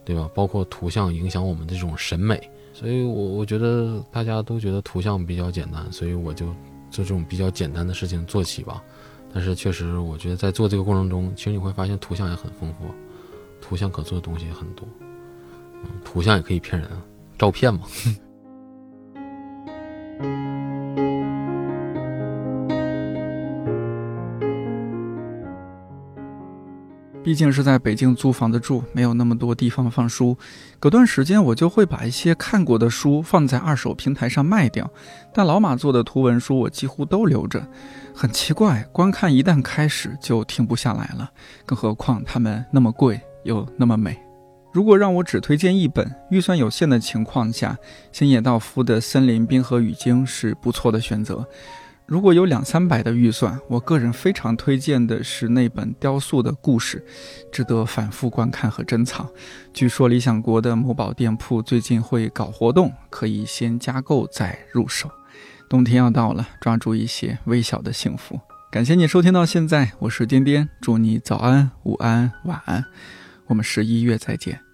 对吧？包括图像影响我们这种审美。所以，我我觉得大家都觉得图像比较简单，所以我就做这种比较简单的事情做起吧。但是，确实，我觉得在做这个过程中，其实你会发现图像也很丰富，图像可做的东西也很多。图像也可以骗人，照片嘛。毕竟是在北京租房子住，没有那么多地方放书。隔段时间，我就会把一些看过的书放在二手平台上卖掉。但老马做的图文书，我几乎都留着。很奇怪，观看一旦开始就停不下来了，更何况它们那么贵又那么美。如果让我只推荐一本，预算有限的情况下，星野道夫的《森林冰河语经》是不错的选择。如果有两三百的预算，我个人非常推荐的是那本雕塑的故事，值得反复观看和珍藏。据说理想国的某宝店铺最近会搞活动，可以先加购再入手。冬天要到了，抓住一些微小的幸福。感谢你收听到现在，我是颠颠，祝你早安、午安、晚安，我们十一月再见。